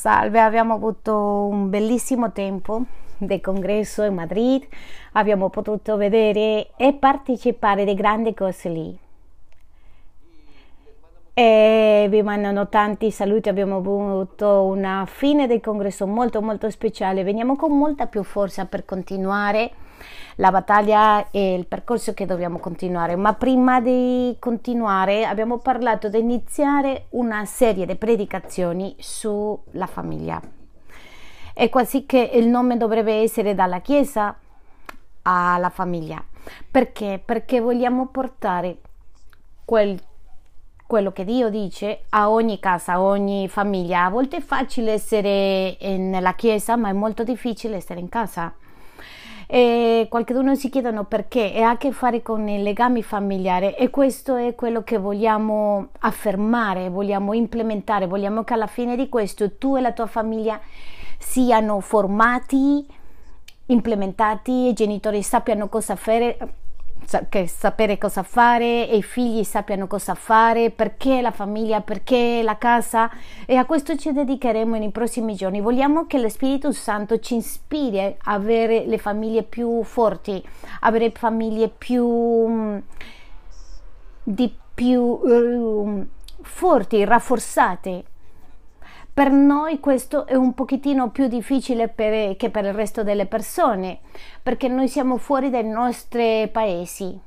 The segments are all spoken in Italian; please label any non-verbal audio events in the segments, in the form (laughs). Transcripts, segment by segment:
Salve, abbiamo avuto un bellissimo tempo del congresso in Madrid, abbiamo potuto vedere e partecipare di grandi cose lì. E vi mandano tanti saluti, abbiamo avuto una fine del congresso molto molto speciale, veniamo con molta più forza per continuare la battaglia e il percorso che dobbiamo continuare, ma prima di continuare abbiamo parlato di iniziare una serie di predicazioni sulla famiglia. E quasi che il nome dovrebbe essere dalla Chiesa alla famiglia. Perché? Perché vogliamo portare quel quello che Dio dice a ogni casa, a ogni famiglia. A volte è facile essere nella chiesa, ma è molto difficile essere in casa. E qualcuno si chiedono perché e ha a che fare con i legami familiari e questo è quello che vogliamo affermare, vogliamo implementare, vogliamo che alla fine di questo tu e la tua famiglia siano formati, implementati, i genitori sappiano cosa fare, che sapere cosa fare e i figli sappiano cosa fare, perché la famiglia, perché la casa e a questo ci dedicheremo nei prossimi giorni. Vogliamo che lo Spirito Santo ci ispiri a avere le famiglie più forti, avere famiglie più mm, di più uh, forti, rafforzate per noi questo è un pochettino più difficile per, che per il resto delle persone, perché noi siamo fuori dai nostri paesi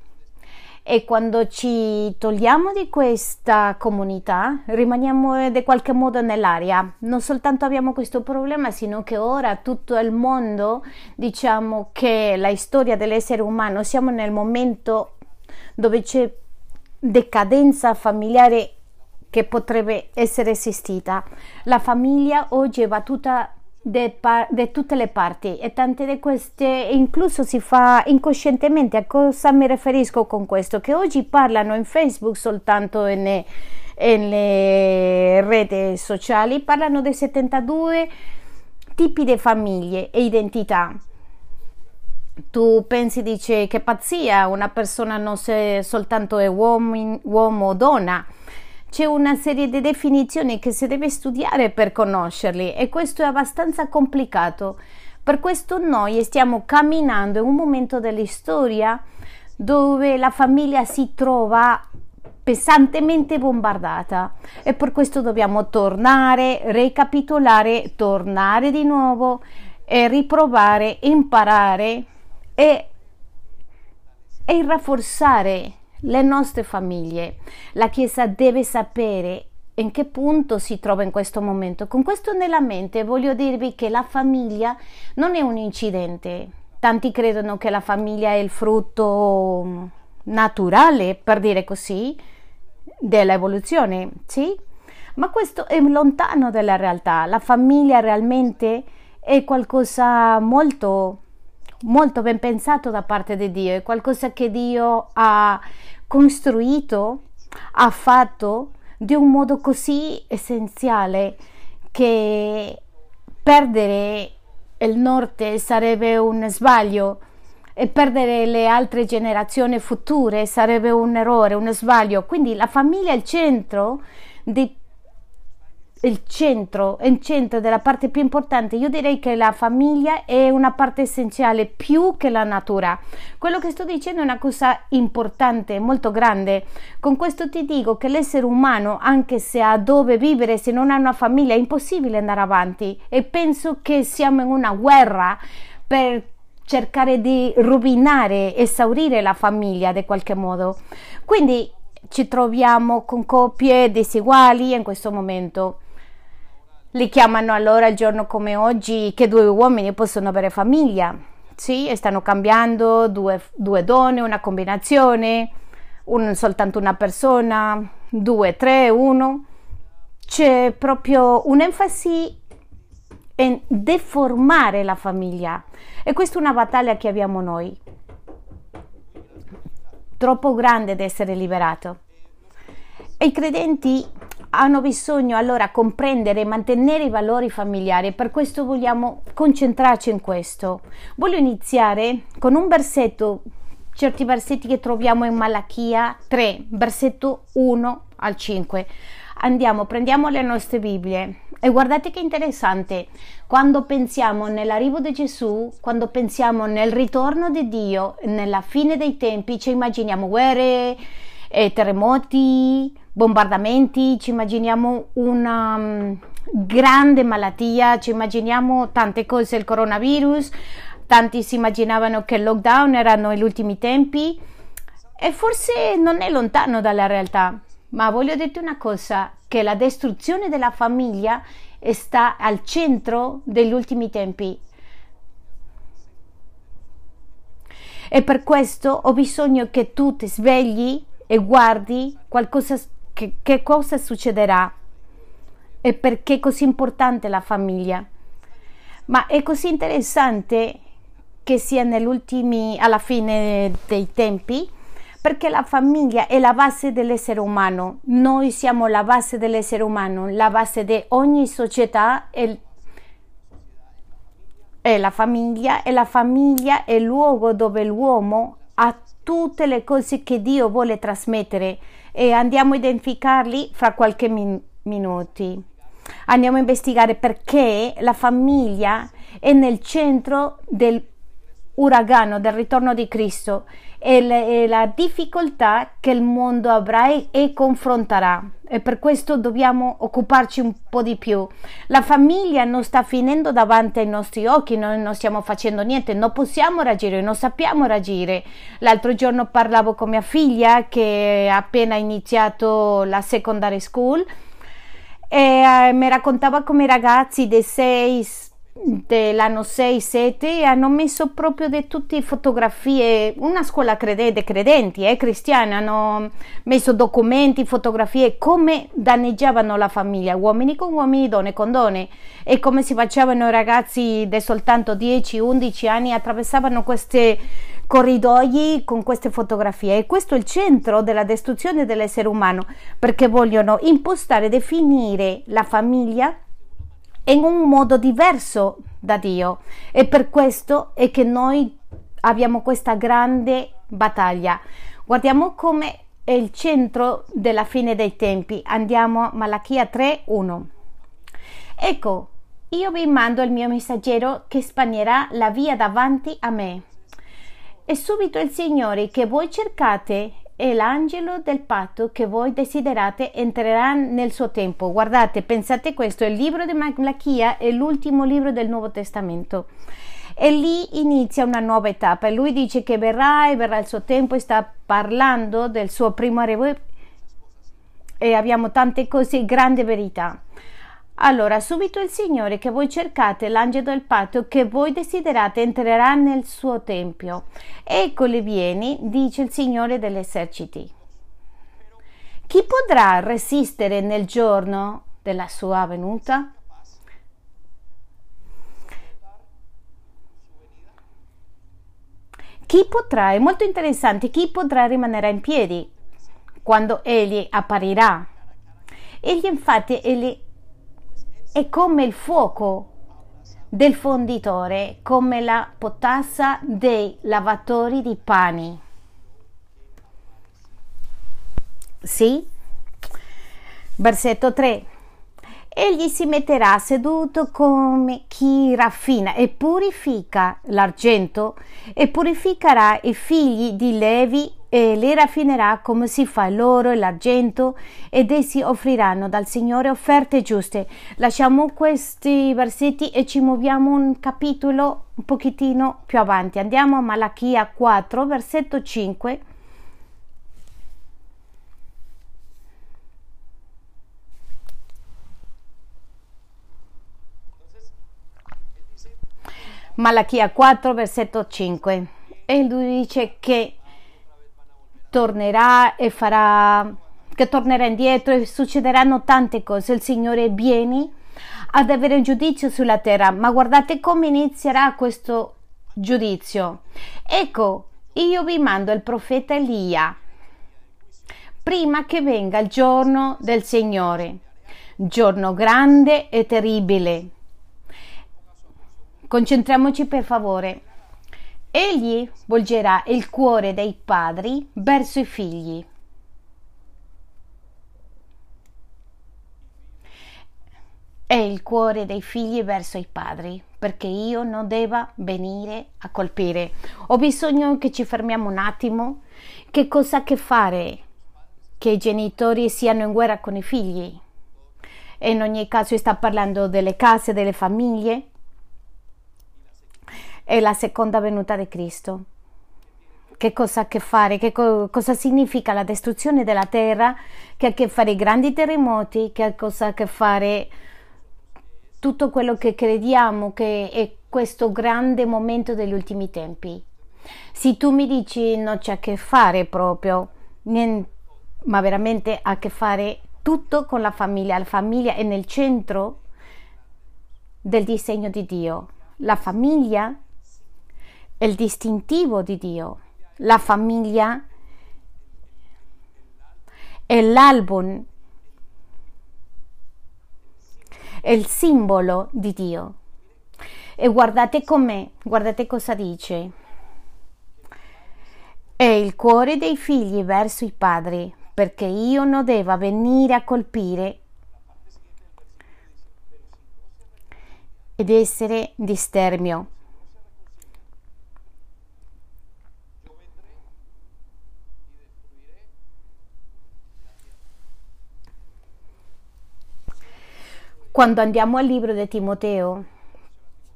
e quando ci togliamo di questa comunità rimaniamo in qualche modo nell'aria. Non soltanto abbiamo questo problema, sino che ora tutto il mondo, diciamo che la storia dell'essere umano, siamo nel momento dove c'è decadenza familiare che potrebbe essere assistita. La famiglia oggi va tutta da tutte le parti e tante di queste incluso si fa incoscientemente. A cosa mi riferisco con questo? Che oggi parlano in Facebook soltanto nelle, nelle reti sociali, parlano dei 72 tipi di famiglie e identità. Tu pensi, dice, che pazzia, una persona non è soltanto uomo o donna c'è una serie di definizioni che si deve studiare per conoscerli e questo è abbastanza complicato. Per questo noi stiamo camminando in un momento della storia dove la famiglia si trova pesantemente bombardata e per questo dobbiamo tornare, ricapitolare, tornare di nuovo e riprovare, imparare e, e rafforzare le nostre famiglie. La Chiesa deve sapere in che punto si trova in questo momento. Con questo nella mente voglio dirvi che la famiglia non è un incidente. Tanti credono che la famiglia è il frutto naturale, per dire così, dell'evoluzione, sì? Ma questo è lontano dalla realtà. La famiglia realmente è qualcosa molto molto ben pensato da parte di Dio, è qualcosa che Dio ha costruito, ha fatto di un modo così essenziale che perdere il nord sarebbe un sbaglio e perdere le altre generazioni future sarebbe un errore, un sbaglio. Quindi la famiglia è il centro di il centro, il centro della parte più importante. Io direi che la famiglia è una parte essenziale più che la natura. Quello che sto dicendo è una cosa importante, molto grande. Con questo ti dico che l'essere umano, anche se ha dove vivere, se non ha una famiglia, è impossibile andare avanti. E penso che siamo in una guerra per cercare di rovinare, esaurire la famiglia in qualche modo. Quindi ci troviamo con coppie diseguali in questo momento li chiamano allora il giorno come oggi che due uomini possono avere famiglia. Sì, stanno cambiando due, due donne, una combinazione, un, soltanto una persona, due, tre, uno. C'è proprio un'enfasi in deformare la famiglia e questa è una battaglia che abbiamo noi. Troppo grande di essere liberato. E i credenti hanno bisogno allora comprendere e mantenere i valori familiari per questo vogliamo concentrarci in questo. Voglio iniziare con un versetto, certi versetti che troviamo in Malachia 3, versetto 1 al 5. andiamo, prendiamo le nostre Bibbie e guardate che interessante, quando pensiamo nell'arrivo di Gesù, quando pensiamo nel ritorno di Dio, nella fine dei tempi, ci immaginiamo guerre, eh, terremoti, bombardamenti, ci immaginiamo una um, grande malattia, ci immaginiamo tante cose, il coronavirus, tanti si immaginavano che il lockdown erano gli ultimi tempi e forse non è lontano dalla realtà. Ma voglio dirti una cosa, che la distruzione della famiglia sta al centro degli ultimi tempi. E per questo ho bisogno che tu ti svegli e guardi qualcosa, che, che cosa succederà e perché è così importante la famiglia. Ma è così interessante che sia alla fine dei tempi, perché la famiglia è la base dell'essere umano. Noi siamo la base dell'essere umano, la base di ogni società è, è la famiglia e la famiglia è il luogo dove l'uomo ha tutte le cose che Dio vuole trasmettere e andiamo a identificarli fra qualche min- minuti. Andiamo a investigare perché la famiglia è nel centro del uragano del ritorno di Cristo e, e la difficoltà che il mondo avrà e confronterà e per questo dobbiamo occuparci un po' di più. La famiglia non sta finendo davanti ai nostri occhi, noi non stiamo facendo niente, non possiamo reagire, non sappiamo reagire. L'altro giorno parlavo con mia figlia che ha appena iniziato la secondary school e eh, mi raccontava come i ragazzi dei 6 dell'anno 6-7 hanno messo proprio di tutte fotografie, una scuola credente, credenti, eh, cristiani, hanno messo documenti, fotografie, come danneggiavano la famiglia, uomini con uomini, donne con donne, e come si facevano i ragazzi di soltanto 10-11 anni, attraversavano questi corridoi con queste fotografie. E questo è il centro della distruzione dell'essere umano perché vogliono impostare, definire la famiglia in un modo diverso da Dio e per questo è che noi abbiamo questa grande battaglia. Guardiamo come è il centro della fine dei tempi. Andiamo a Malachia 3:1. Ecco, io vi mando il mio messaggero che spagnerà la via davanti a me. E subito il Signore che voi cercate e l'angelo del patto che voi desiderate entrerà nel suo tempo. Guardate, pensate questo, il libro di Malachia è l'ultimo libro del Nuovo Testamento. E lì inizia una nuova etapa. Lui dice che verrà e verrà il suo tempo e sta parlando del suo primo arrivo e abbiamo tante cose, grande verità. Allora, subito il Signore che voi cercate, l'angelo del patto che voi desiderate, entrerà nel suo tempio. Eccole vieni, dice il Signore degli eserciti. Chi potrà resistere nel giorno della sua venuta? Chi potrà, è molto interessante, chi potrà rimanere in piedi quando egli apparirà? Egli infatti, egli è come il fuoco del fonditore, come la potassa dei lavatori di pani. Sì? Versetto 3. Egli si metterà seduto come chi raffina e purifica l'argento e purificherà i figli di Levi e li raffinerà come si fa l'oro e l'argento ed essi offriranno dal Signore offerte giuste. Lasciamo questi versetti e ci muoviamo un capitolo un pochettino più avanti. Andiamo a Malachia 4, versetto 5 Malachia 4, versetto 5. E lui dice che tornerà e farà, che tornerà indietro e succederanno tante cose. Il Signore viene ad avere un giudizio sulla terra, ma guardate come inizierà questo giudizio. Ecco, io vi mando il profeta Elia prima che venga il giorno del Signore, giorno grande e terribile Concentriamoci per favore. Egli volgerà il cuore dei padri verso i figli. è il cuore dei figli verso i padri, perché io non debba venire a colpire. Ho bisogno che ci fermiamo un attimo. Che cosa ha a che fare che i genitori siano in guerra con i figli? E in ogni caso sta parlando delle case, delle famiglie. È la seconda venuta di Cristo. Che cosa ha a che fare, che co- cosa significa la distruzione della terra, che ha a che fare i grandi terremoti, che ha cosa a che fare tutto quello che crediamo che è questo grande momento degli ultimi tempi. Se tu mi dici non c'è a che fare proprio, niente, ma veramente ha a che fare tutto con la famiglia, la famiglia è nel centro del disegno di Dio. La famiglia è il distintivo di Dio la famiglia è l'album, è il simbolo di Dio. E guardate com'è, guardate cosa dice. È il cuore dei figli verso i padri, perché io non devo venire a colpire ed essere di stermio. Quando andiamo al libro di Timoteo,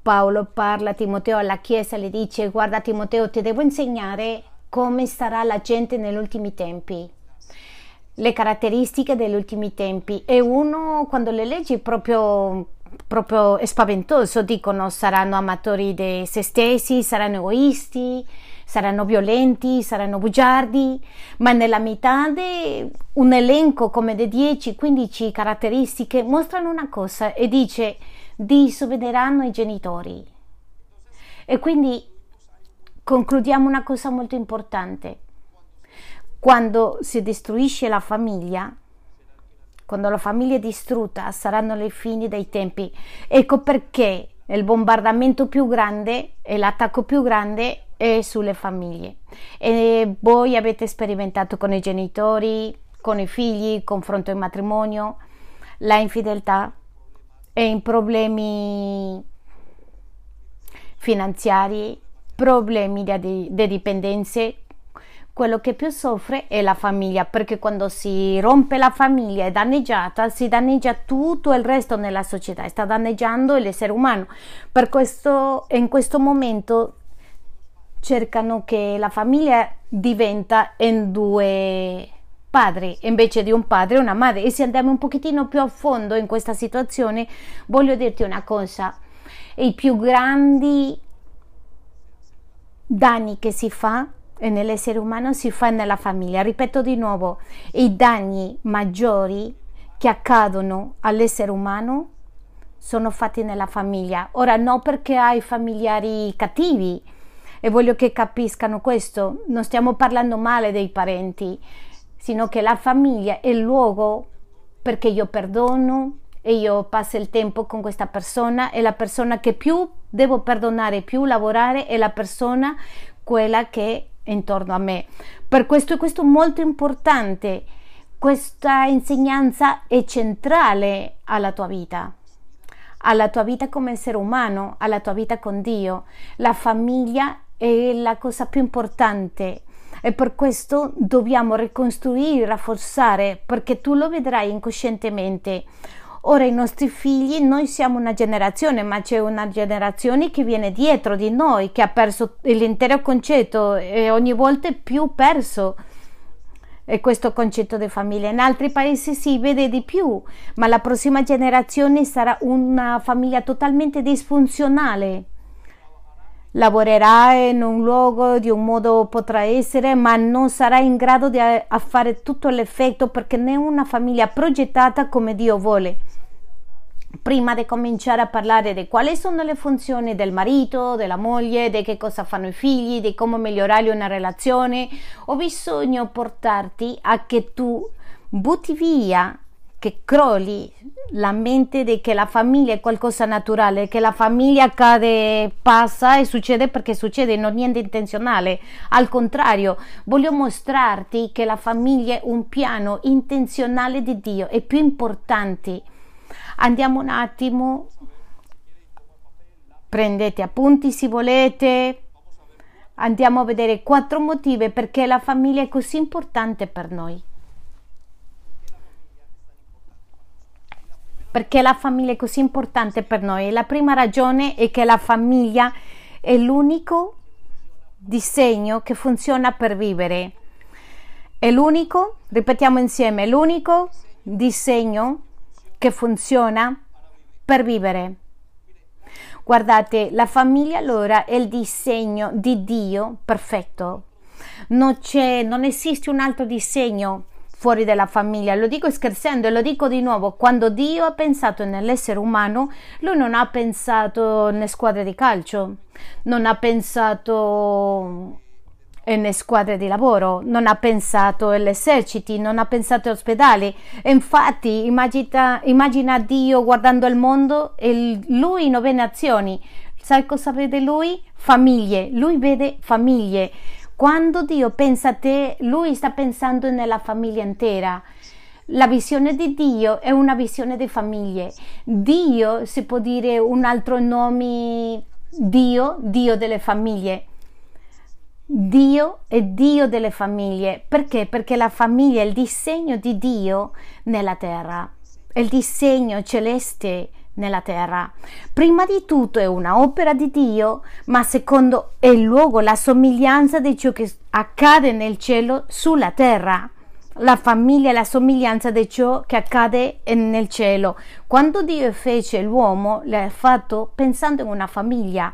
Paolo parla a Timoteo alla Chiesa e le dice guarda Timoteo ti devo insegnare come sarà la gente negli ultimi tempi le caratteristiche degli ultimi tempi. E uno quando le leggi proprio proprio è spaventoso dicono saranno amatori di se stessi saranno egoisti saranno violenti, saranno bugiardi, ma nella metà di un elenco come di 10-15 caratteristiche mostrano una cosa e dice disobbederanno i genitori. E quindi concludiamo una cosa molto importante. Quando si distruisce la famiglia, quando la famiglia è distrutta, saranno le fini dei tempi. Ecco perché il bombardamento più grande e l'attacco più grande e sulle famiglie. E voi avete sperimentato con i genitori, con i figli, confronto in matrimonio, la infedeltà e in problemi finanziari, problemi di, di dipendenze, quello che più soffre è la famiglia, perché quando si rompe la famiglia è danneggiata, si danneggia tutto il resto nella società, sta danneggiando l'essere umano. Per questo, in questo momento cercano che la famiglia diventa in due padri invece di un padre e una madre. E se andiamo un pochettino più a fondo in questa situazione voglio dirti una cosa. I più grandi danni che si fa nell'essere umano si fa nella famiglia. Ripeto di nuovo i danni maggiori che accadono all'essere umano sono fatti nella famiglia. Ora non perché hai familiari cattivi e voglio che capiscano questo, non stiamo parlando male dei parenti, sino che la famiglia è il luogo perché io perdono e io passo il tempo con questa persona e la persona che più devo perdonare, più lavorare è la persona quella che è intorno a me. Per questo è questo molto importante. Questa insegnanza è centrale alla tua vita alla tua vita come essere umano, alla tua vita con Dio. La famiglia è la cosa più importante e per questo dobbiamo ricostruire, rafforzare, perché tu lo vedrai incoscientemente. Ora i nostri figli, noi siamo una generazione, ma c'è una generazione che viene dietro di noi, che ha perso l'intero concetto e ogni volta più perso e questo concetto di famiglia. In altri paesi si vede di più, ma la prossima generazione sarà una famiglia totalmente disfunzionale lavorerà in un luogo di un modo potrà essere, ma non sarà in grado di fare tutto l'effetto perché è una famiglia progettata come Dio vuole. Prima di cominciare a parlare di quali sono le funzioni del marito, della moglie, di che cosa fanno i figli, di come migliorare una relazione, ho bisogno portarti a che tu butti via che crolli la mente di che la famiglia è qualcosa naturale, che la famiglia cade, passa e succede perché succede, non niente intenzionale. Al contrario, voglio mostrarti che la famiglia è un piano intenzionale di Dio, è più importante. Andiamo un attimo, prendete appunti se volete, andiamo a vedere quattro motivi perché la famiglia è così importante per noi. Perché la famiglia è così importante per noi? La prima ragione è che la famiglia è l'unico disegno che funziona per vivere. È l'unico, ripetiamo insieme, l'unico disegno che funziona per vivere. Guardate, la famiglia allora è il disegno di Dio perfetto. Non, non esiste un altro disegno fuori dalla famiglia. Lo dico scherzando e lo dico di nuovo. Quando Dio ha pensato nell'essere umano, lui non ha pensato nelle squadre di calcio, non ha pensato nelle squadre di lavoro, non ha pensato agli eserciti, non ha pensato agli ospedali. Infatti immagina, immagina Dio guardando il mondo e lui nove nazioni. Sai cosa vede lui? Famiglie. Lui vede famiglie. Quando Dio pensa a te, Lui sta pensando nella famiglia intera. La visione di Dio è una visione di famiglie. Dio si può dire un altro nome, Dio, Dio delle famiglie. Dio è Dio delle famiglie. Perché? Perché la famiglia è il disegno di Dio nella terra, è il disegno celeste nella terra. Prima di tutto è una opera di Dio, ma secondo è il luogo, la somiglianza di ciò che accade nel cielo sulla terra. La famiglia è la somiglianza di ciò che accade nel cielo. Quando Dio fece l'uomo, l'ha fatto pensando in una famiglia.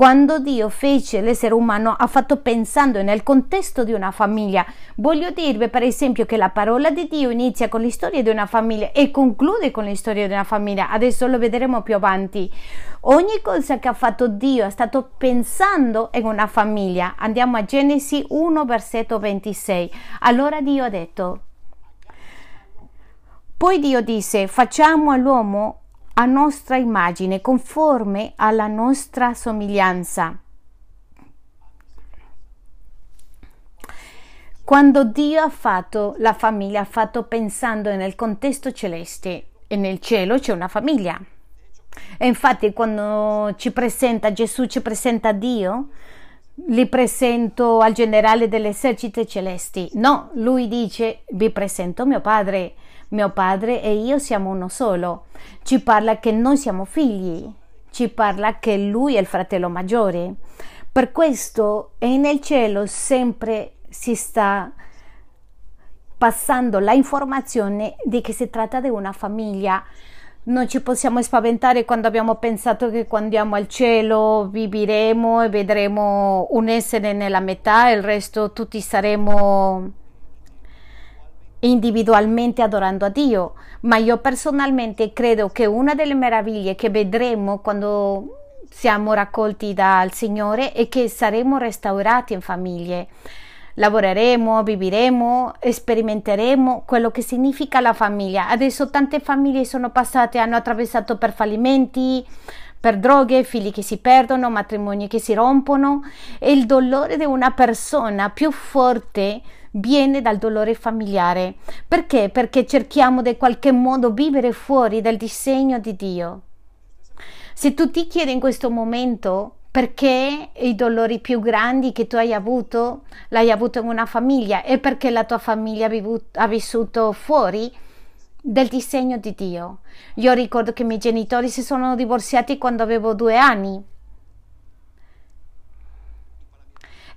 Quando Dio fece l'essere umano ha fatto pensando nel contesto di una famiglia. Voglio dirvi per esempio che la parola di Dio inizia con l'istoria di una famiglia e conclude con l'istoria di una famiglia. Adesso lo vedremo più avanti. Ogni cosa che ha fatto Dio è stato pensando in una famiglia. Andiamo a Genesi 1 versetto 26. Allora Dio ha detto poi Dio disse: Facciamo all'uomo a nostra immagine, conforme alla nostra somiglianza. Quando Dio ha fatto la famiglia, ha fatto pensando nel contesto celeste e nel cielo c'è una famiglia. E infatti quando ci presenta Gesù, ci presenta Dio, li presento al generale delle eserciti celesti. No, lui dice vi presento mio padre mio padre e io siamo uno solo. Ci parla che noi siamo figli, ci parla che lui è il fratello maggiore. Per questo e nel cielo sempre si sta passando la informazione di che si tratta di una famiglia. Non ci possiamo spaventare quando abbiamo pensato che quando andiamo al cielo vivremo e vedremo un essere nella metà e il resto tutti saremo individualmente adorando a Dio, ma io personalmente credo che una delle meraviglie che vedremo quando siamo raccolti dal Signore è che saremo restaurati in famiglie. Lavoreremo, vivremo, sperimenteremo quello che significa la famiglia. Adesso tante famiglie sono passate, hanno attraversato per fallimenti, per droghe, figli che si perdono, matrimoni che si rompono e il dolore di una persona più forte viene dal dolore familiare. Perché? Perché cerchiamo di qualche modo vivere fuori dal disegno di Dio. Se tu ti chiedi in questo momento perché i dolori più grandi che tu hai avuto l'hai avuto in una famiglia e perché la tua famiglia ha vissuto fuori del disegno di Dio. Io ricordo che i miei genitori si sono divorziati quando avevo due anni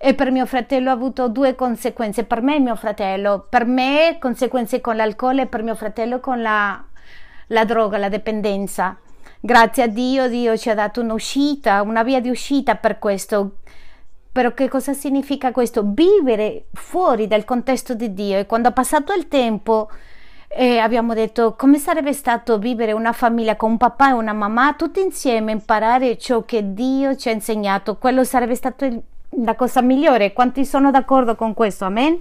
e per mio fratello ha avuto due conseguenze, per me e mio fratello, per me conseguenze con l'alcol e per mio fratello con la, la droga, la dipendenza. Grazie a Dio, Dio ci ha dato un'uscita, una via di uscita per questo. Però che cosa significa questo? Vivere fuori dal contesto di Dio e quando è passato il tempo e abbiamo detto come sarebbe stato vivere una famiglia con un papà e una mamma tutti insieme, imparare ciò che Dio ci ha insegnato, quello sarebbe stato il la cosa migliore. Quanti sono d'accordo con questo? Amen?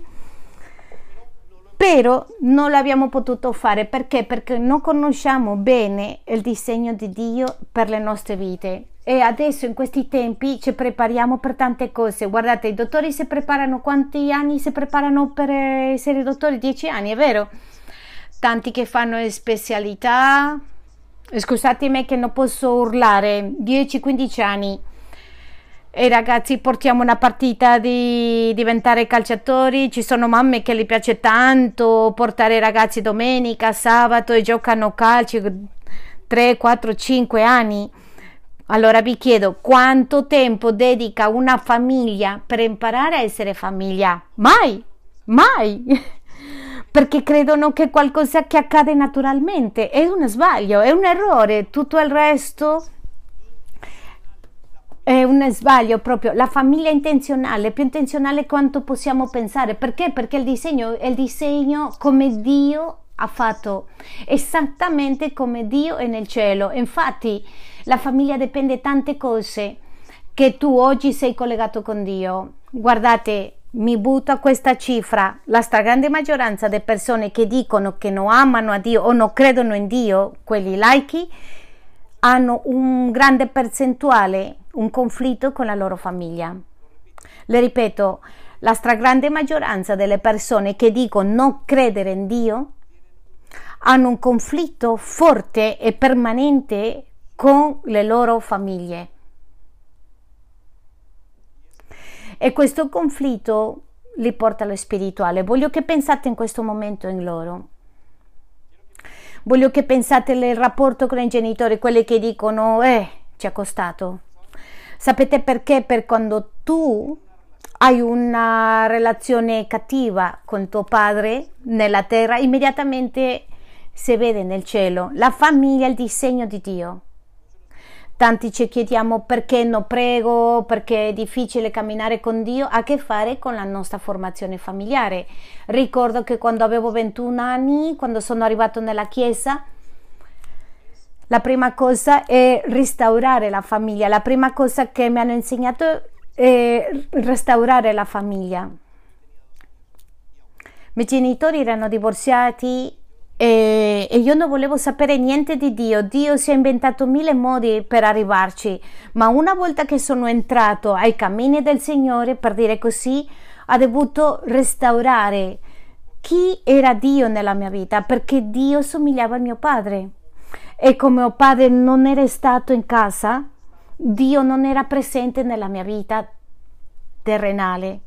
Però non l'abbiamo potuto fare perché? Perché non conosciamo bene il disegno di Dio per le nostre vite. E adesso in questi tempi ci prepariamo per tante cose. Guardate, i dottori si preparano quanti anni si preparano per essere dottori? Dieci anni, è vero? Tanti che fanno specialità, scusatemi che non posso urlare, 10-15 anni e ragazzi portiamo una partita di diventare calciatori, ci sono mamme che gli piace tanto portare i ragazzi domenica, sabato e giocano calcio 3, 4, 5 anni. Allora vi chiedo quanto tempo dedica una famiglia per imparare a essere famiglia? Mai, mai! (laughs) Perché credono che qualcosa che accade naturalmente è un sbaglio, è un errore, tutto il resto è un sbaglio proprio. La famiglia intenzionale, più intenzionale quanto possiamo pensare. Perché? Perché il disegno è il disegno come Dio ha fatto, esattamente come Dio è nel cielo. Infatti, la famiglia dipende tante cose che tu oggi sei collegato con Dio. Guardate, mi butto a questa cifra. La stragrande maggioranza delle persone che dicono che non amano a Dio o non credono in Dio, quelli laici, hanno un grande percentuale un conflitto con la loro famiglia. Le ripeto, la stragrande maggioranza delle persone che dicono non credere in Dio hanno un conflitto forte e permanente con le loro famiglie. E questo conflitto li porta allo spirituale. Voglio che pensate in questo momento in loro. Voglio che pensate al rapporto con i genitori, quelli che dicono, eh, ci ha costato Sapete perché? Per quando tu hai una relazione cattiva con tuo padre nella terra, immediatamente si vede nel cielo. La famiglia il disegno di Dio. Tanti ci chiediamo perché non prego, perché è difficile camminare con Dio, ha a che fare con la nostra formazione familiare. Ricordo che quando avevo 21 anni, quando sono arrivato nella chiesa, la prima cosa è restaurare la famiglia, la prima cosa che mi hanno insegnato è restaurare la famiglia. I miei genitori erano divorziati e, e, io non volevo sapere niente di Dio. Dio si è inventato mille modi per arrivarci, ma una volta che sono entrato ai cammini del Signore, per dire così, ha dovuto restaurare chi era Dio nella mia vita, perché Dio somigliava a mio padre e come mio padre non era stato in casa, Dio non era presente nella mia vita terrenale.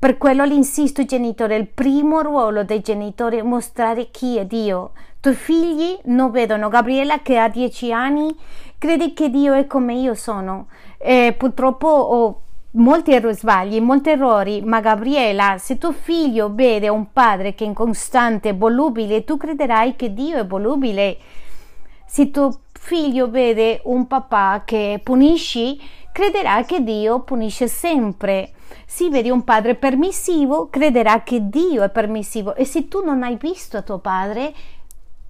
Per quello l'insisto ai genitori, il primo ruolo dei genitori è mostrare chi è Dio. I tuoi figli non vedono Gabriella che ha dieci anni, credi che Dio è come io sono. E purtroppo ho molti sbagli, molti errori, ma Gabriella, se tuo figlio vede un padre che è incostante, volubile, tu crederai che Dio è volubile se tuo figlio vede un papà che punisci, crederà che Dio punisce sempre. Se vedi un padre permissivo, crederà che Dio è permissivo. E se tu non hai visto tuo padre,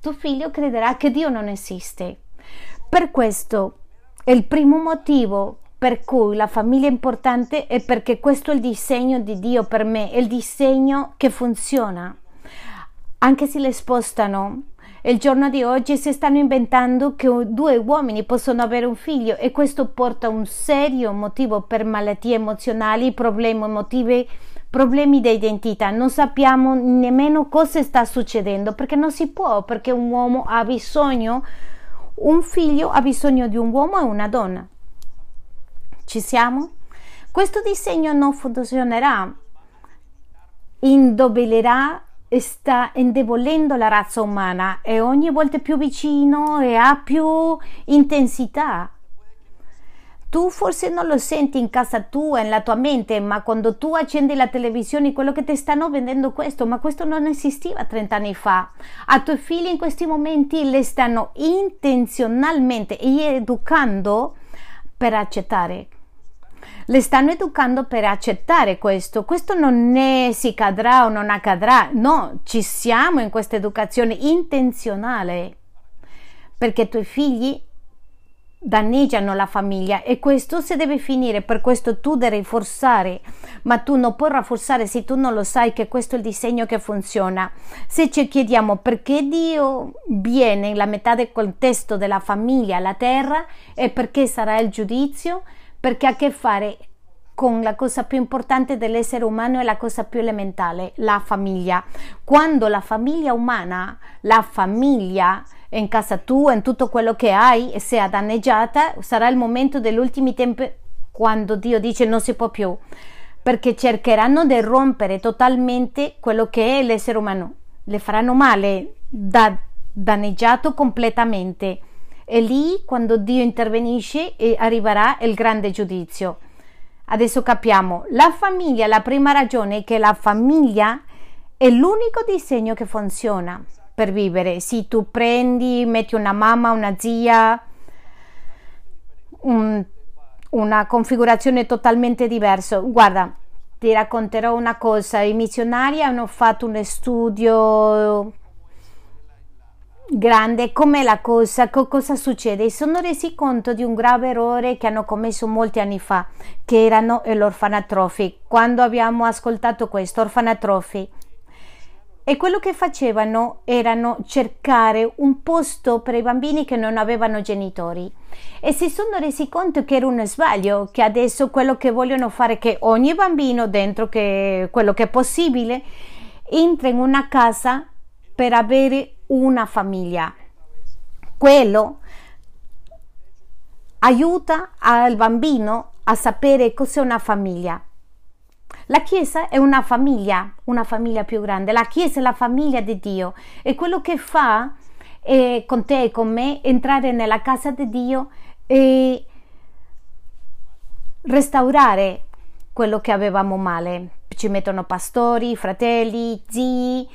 tuo figlio crederà che Dio non esiste. Per questo è il primo motivo per cui la famiglia è importante è perché questo è il disegno di Dio per me, è il disegno che funziona. Anche se le spostano il giorno di oggi si stanno inventando che due uomini possono avere un figlio e questo porta un serio motivo per malattie emozionali, problemi emotivi, problemi di identità. Non sappiamo nemmeno cosa sta succedendo perché non si può, perché un uomo ha bisogno, un figlio ha bisogno di un uomo e una donna. Ci siamo? Questo disegno non funzionerà, indobelerà sta indebolendo la razza umana è ogni volta più vicino e ha più intensità. Tu forse non lo senti in casa tua, nella tua mente, ma quando tu accendi la televisione, quello che ti stanno vendendo questo, ma questo non esisteva 30 anni fa. A tuoi figli in questi momenti le stanno intenzionalmente educando per accettare le stanno educando per accettare questo. Questo non è si cadrà o non accadrà, no, ci siamo in questa educazione intenzionale perché i tuoi figli danneggiano la famiglia e questo si deve finire, per questo tu devi forzare, ma tu non puoi rafforzare se tu non lo sai che questo è il disegno che funziona. Se ci chiediamo perché Dio viene nella metà del contesto della famiglia alla terra e perché sarà il giudizio, perché ha a che fare con la cosa più importante dell'essere umano e la cosa più elementare, la famiglia. Quando la famiglia umana, la famiglia in casa tua, in tutto quello che hai, e sia danneggiata, sarà il momento degli ultimi tempi quando Dio dice non si può più, perché cercheranno di rompere totalmente quello che è l'essere umano, le faranno male, da, danneggiato completamente. E lì, quando Dio intervenisce, arriverà il grande giudizio. Adesso capiamo, la famiglia, la prima ragione è che la famiglia è l'unico disegno che funziona per vivere. Se tu prendi, metti una mamma, una zia, un, una configurazione totalmente diversa. Guarda, ti racconterò una cosa, i missionari hanno fatto un studio grande com'è la cosa, co- cosa succede. sono resi conto di un grave errore che hanno commesso molti anni fa, che erano l'orfanatrofi. Quando abbiamo ascoltato questo, orfanatrofi, e quello che facevano erano cercare un posto per i bambini che non avevano genitori e si sono resi conto che era un sbaglio, che adesso quello che vogliono fare è che ogni bambino dentro che quello che è possibile entra in una casa per avere una famiglia. Quello aiuta al bambino a sapere cos'è una famiglia. La Chiesa è una famiglia, una famiglia più grande. La Chiesa è la famiglia di Dio e quello che fa è, con te e con me entrare nella casa di Dio e restaurare quello che avevamo male. Ci mettono pastori, fratelli, zii,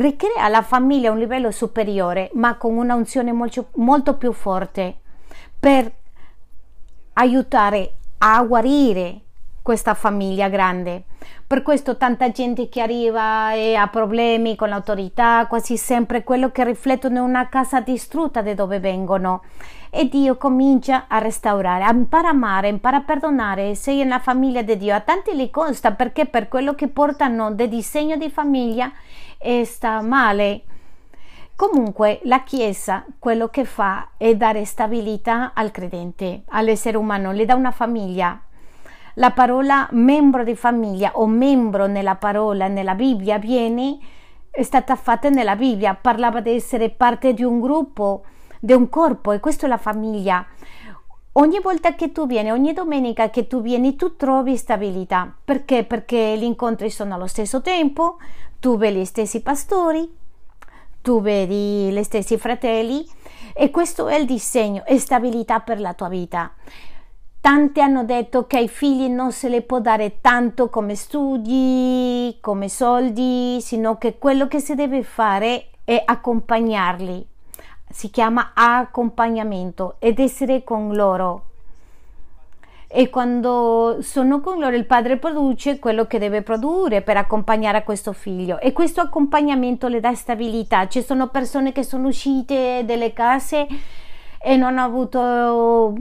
ricrea la famiglia a un livello superiore, ma con una unzione molto, molto più forte per aiutare a guarire questa famiglia grande. Per questo tanta gente che arriva e ha problemi con l'autorità, quasi sempre quello che riflettono in una casa distrutta da dove vengono. E Dio comincia a restaurare, impara a amare, impara a perdonare. Sei una famiglia di Dio. A tanti li consta perché per quello che portano del disegno di famiglia e sta male. Comunque la Chiesa quello che fa è dare stabilità al credente, all'essere umano, le dà una famiglia. La parola membro di famiglia o membro nella parola nella Bibbia viene è stata fatta nella Bibbia, parlava di essere parte di un gruppo, di un corpo e questa è la famiglia. Ogni volta che tu vieni, ogni domenica che tu vieni, tu trovi stabilità. Perché? Perché gli incontri sono allo stesso tempo, tu vedi gli stessi pastori, tu vedi gli stessi fratelli e questo è il disegno, è stabilità per la tua vita. Tanti hanno detto che ai figli non se le può dare tanto come studi, come soldi, sino che quello che si deve fare è accompagnarli si chiama accompagnamento ed essere con loro. E quando sono con loro il padre produce quello che deve produrre per accompagnare a questo figlio e questo accompagnamento le dà stabilità. Ci sono persone che sono uscite dalle case e non hanno avuto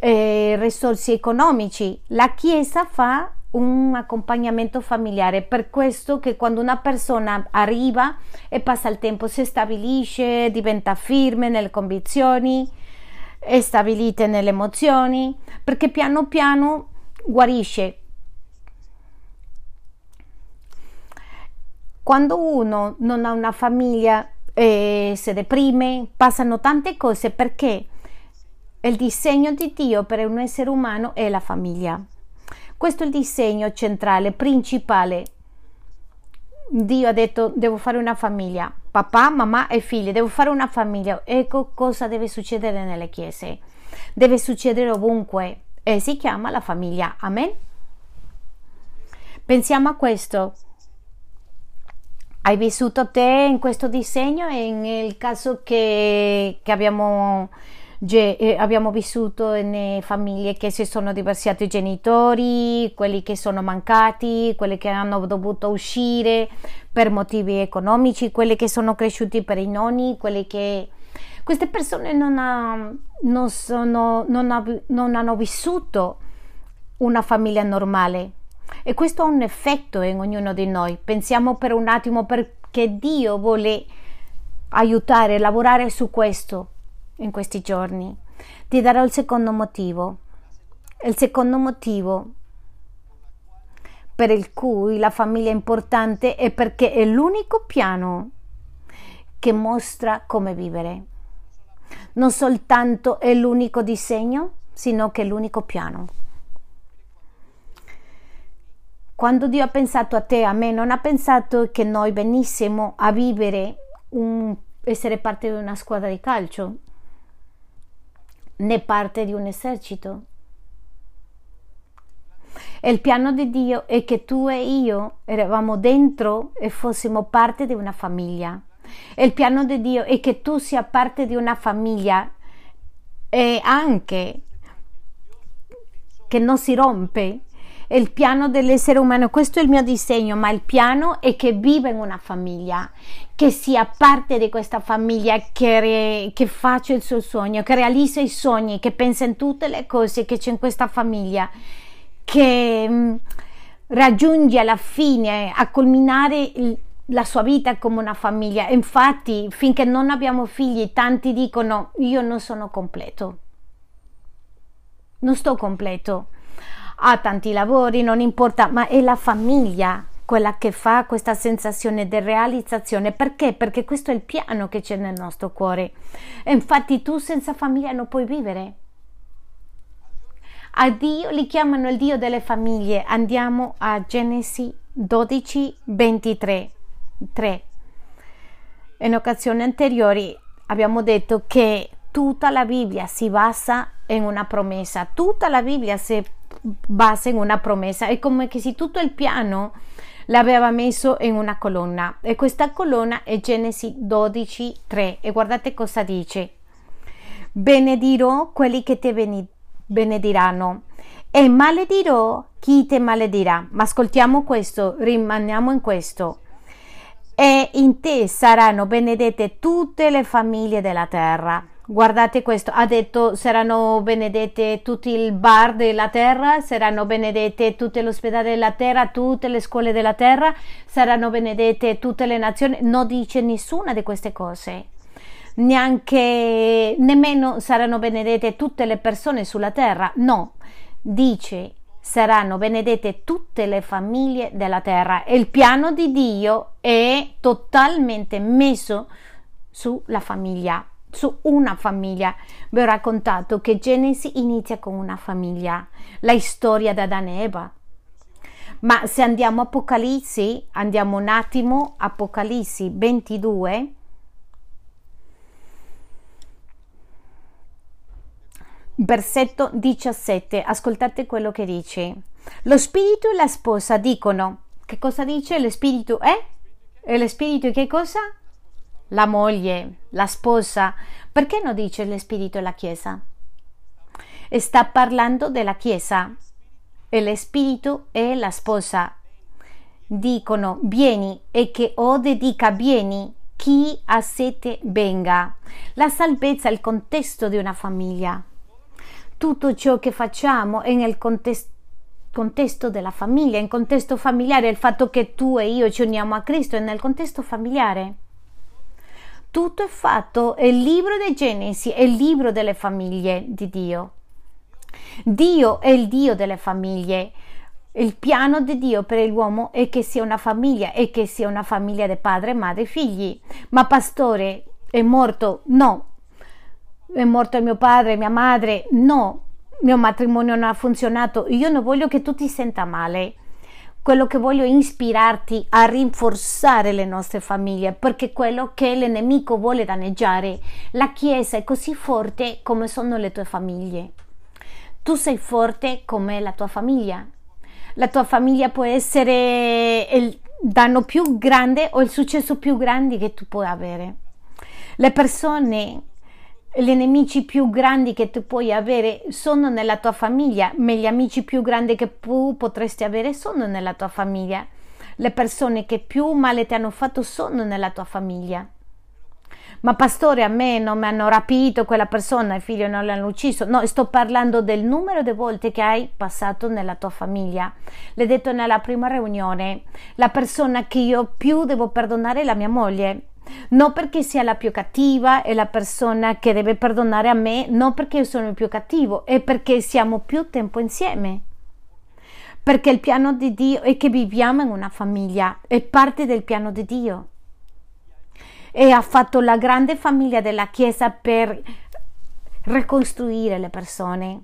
eh, risorse economici. La Chiesa fa un accompagnamento familiare. Per questo che quando una persona arriva e passa il tempo si stabilisce, diventa firme nelle convinzioni, è stabilita nelle emozioni, perché piano piano guarisce. Quando uno non ha una famiglia e si deprime, passano tante cose perché il disegno di Dio per un essere umano è la famiglia. Questo è il disegno centrale, principale. Dio ha detto devo fare una famiglia, papà, mamma e figli, devo fare una famiglia. Ecco cosa deve succedere nelle chiese. Deve succedere ovunque e si chiama la famiglia. Amen. Pensiamo a questo. Hai vissuto te in questo disegno e nel caso che, che abbiamo eh, abbiamo vissuto in famiglie che si sono divorziati i genitori, quelli che sono mancati, quelli che hanno dovuto uscire per motivi economici, quelli che sono cresciuti per i nonni, quelli che queste persone non, ha, non, sono, non, ha, non hanno vissuto una famiglia normale e questo ha un effetto in ognuno di noi. Pensiamo per un attimo perché Dio vuole aiutare, lavorare su questo in questi giorni. Ti darò il secondo motivo. Il secondo motivo per il cui la famiglia è importante è perché è l'unico piano che mostra come vivere. non soltanto è l'unico disegno, sino che è l'unico piano. Quando Dio ha pensato a te, a me, non ha pensato che noi venissimo a vivere, un, essere parte di una squadra di calcio, né parte di un esercito. E il piano di Dio è che tu e io eravamo dentro e fossimo parte di una famiglia. E il piano di Dio è che tu sia parte di una famiglia e anche che non si rompe. È il piano dell'essere umano, questo è il mio disegno, ma il piano è che viva in una famiglia, che sia parte di questa famiglia, che, re, che faccia il suo sogno, che realizza i sogni, che pensa in tutte le cose che c'è in questa famiglia, che mm, raggiunge alla fine a culminare il, la sua vita come una famiglia. Infatti, finché non abbiamo figli, tanti dicono io non sono completo. Non sto completo. Ha tanti lavori, non importa, ma è la famiglia quella che fa questa sensazione di realizzazione. Perché? Perché questo è il piano che c'è nel nostro cuore. E infatti tu senza famiglia non puoi vivere. A Dio li chiamano il Dio delle famiglie. Andiamo a Genesi 12, 23. 3. In occasioni anteriori abbiamo detto che tutta la Bibbia si basa in una promessa, tutta la Bibbia si basa in una promessa, è come se tutto il piano l'aveva messo in una colonna e questa colonna è Genesi 12, 3 e guardate cosa dice. Benedirò quelli che ti benediranno e maledirò chi ti maledirà. Ma ascoltiamo questo, rimaniamo in questo e in te saranno benedette tutte le famiglie della terra. Guardate questo, ha detto saranno benedette tutti i bar della terra, saranno benedette tutte le ospedali della terra, tutte le scuole della terra, saranno benedette tutte le nazioni. Non dice nessuna di queste cose. Neanche nemmeno saranno benedette tutte le persone sulla terra. No, dice saranno benedette tutte le famiglie della terra e il piano di Dio è totalmente messo sulla famiglia, su una famiglia. Vi ho raccontato che Genesi inizia con una famiglia, la storia di Adamo. Ma se andiamo a Apocalisse, andiamo un attimo, Apocalisse 22, Versetto 17, ascoltate quello che dice. Lo spirito e la sposa dicono, che cosa dice? Lo spirito è? E lo spirito che cosa? La moglie, la sposa. Perché non dice lo spirito e la chiesa? Sta parlando della chiesa. E lo spirito e la sposa. Dicono, vieni e che ode dica vieni, chi ha sete venga. La salvezza è il contesto di una famiglia tutto ciò che facciamo è nel contesto contesto della famiglia, in contesto familiare, il fatto che tu e io ci uniamo a Cristo è nel contesto familiare. Tutto è fatto, il libro di Genesi è il libro delle famiglie di Dio. Dio è il Dio delle famiglie. Il piano di Dio per l'uomo è che sia una famiglia e che sia una famiglia di padre, madre e figli. Ma pastore è morto? No, è morto mio padre, mia madre, no, mio matrimonio non ha funzionato, io non voglio che tu ti senta male. Quello che voglio ispirarti a rinforzare le nostre famiglie, perché quello che il nemico vuole danneggiare, la Chiesa è così forte come sono le tue famiglie. Tu sei forte come la tua famiglia. La tua famiglia può essere il danno più grande o il successo più grande che tu puoi avere. Le persone gli nemici più grandi che tu puoi avere sono nella tua famiglia, ma gli amici più grandi che tu potresti avere sono nella tua famiglia. Le persone che più male ti hanno fatto sono nella tua famiglia. Ma pastore, a me non mi hanno rapito quella persona, il figlio non l'hanno ucciso. No, sto parlando del numero di volte che hai passato nella tua famiglia. L'ho detto nella prima riunione, la persona che io più devo perdonare è la mia moglie non perché sia la più cattiva e la persona che deve perdonare a me, non perché io sono il più cattivo, è perché siamo più tempo insieme. Perché il piano di Dio è che viviamo in una famiglia, è parte del piano di Dio. e ha fatto la grande famiglia della Chiesa per ricostruire le persone,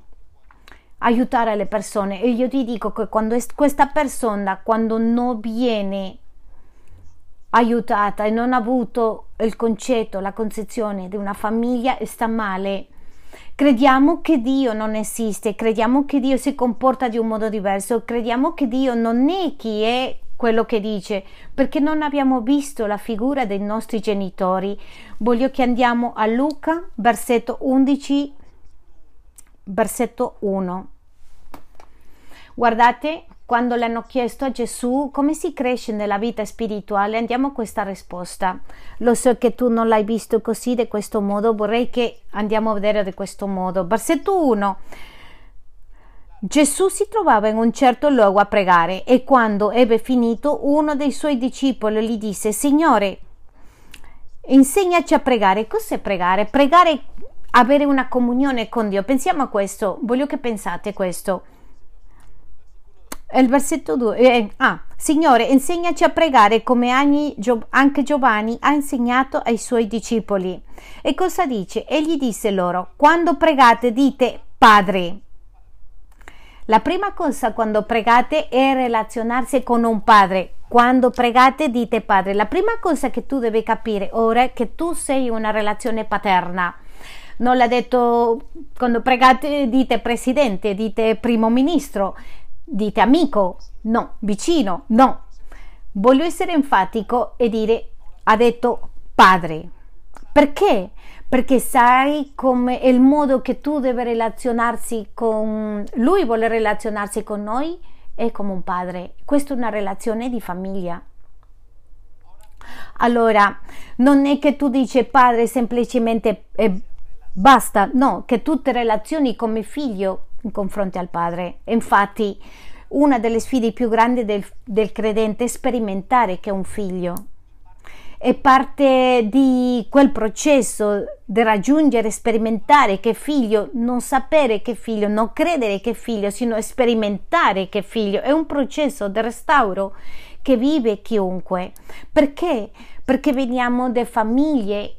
aiutare le persone. E io ti dico che quando questa persona, quando non viene aiutata e non ha avuto il concetto, la concezione di una famiglia, sta male. Crediamo che Dio non esiste, crediamo che Dio si comporta di un modo diverso, crediamo che Dio non è chi è quello che dice, perché non abbiamo visto la figura dei nostri genitori. Voglio che andiamo a Luca, versetto 11, versetto 1. Guardate, quando le hanno chiesto a Gesù come si cresce nella vita spirituale, andiamo a questa risposta. Lo so che tu non l'hai visto così, di questo modo, vorrei che andiamo a vedere di questo modo. Versetto 1. Gesù si trovava in un certo luogo a pregare e quando ebbe finito uno dei suoi discepoli gli disse Signore, insegnaci a pregare. Cos'è pregare? Pregare avere una comunione con Dio. Pensiamo a questo, voglio che pensate questo. Il versetto 2. Eh, ah, Signore, insegnaci a pregare come anche Giovanni ha insegnato ai suoi discepoli. E cosa dice? Egli disse loro, quando pregate dite Padre. La prima cosa quando pregate è relazionarsi con un padre. Quando pregate dite padre. La prima cosa che tu devi capire ora è che tu sei una relazione paterna. Non l'ha detto quando pregate dite presidente, dite primo ministro, dite amico, no, vicino, no. Voglio essere enfatico e dire ha detto padre. Perché? perché sai come è il modo che tu devi relazionarsi con lui, vuole relazionarsi con noi, è come un padre. Questa è una relazione di famiglia. Allora, non è che tu dici padre semplicemente e basta, no, che tu ti relazioni come figlio in confronto al padre. Infatti, una delle sfide più grandi del, del credente è sperimentare che è un figlio è parte di quel processo di raggiungere, sperimentare che figlio, non sapere che figlio, non credere che figlio, sino sperimentare che figlio. È un processo di restauro che vive chiunque. Perché? Perché veniamo da famiglie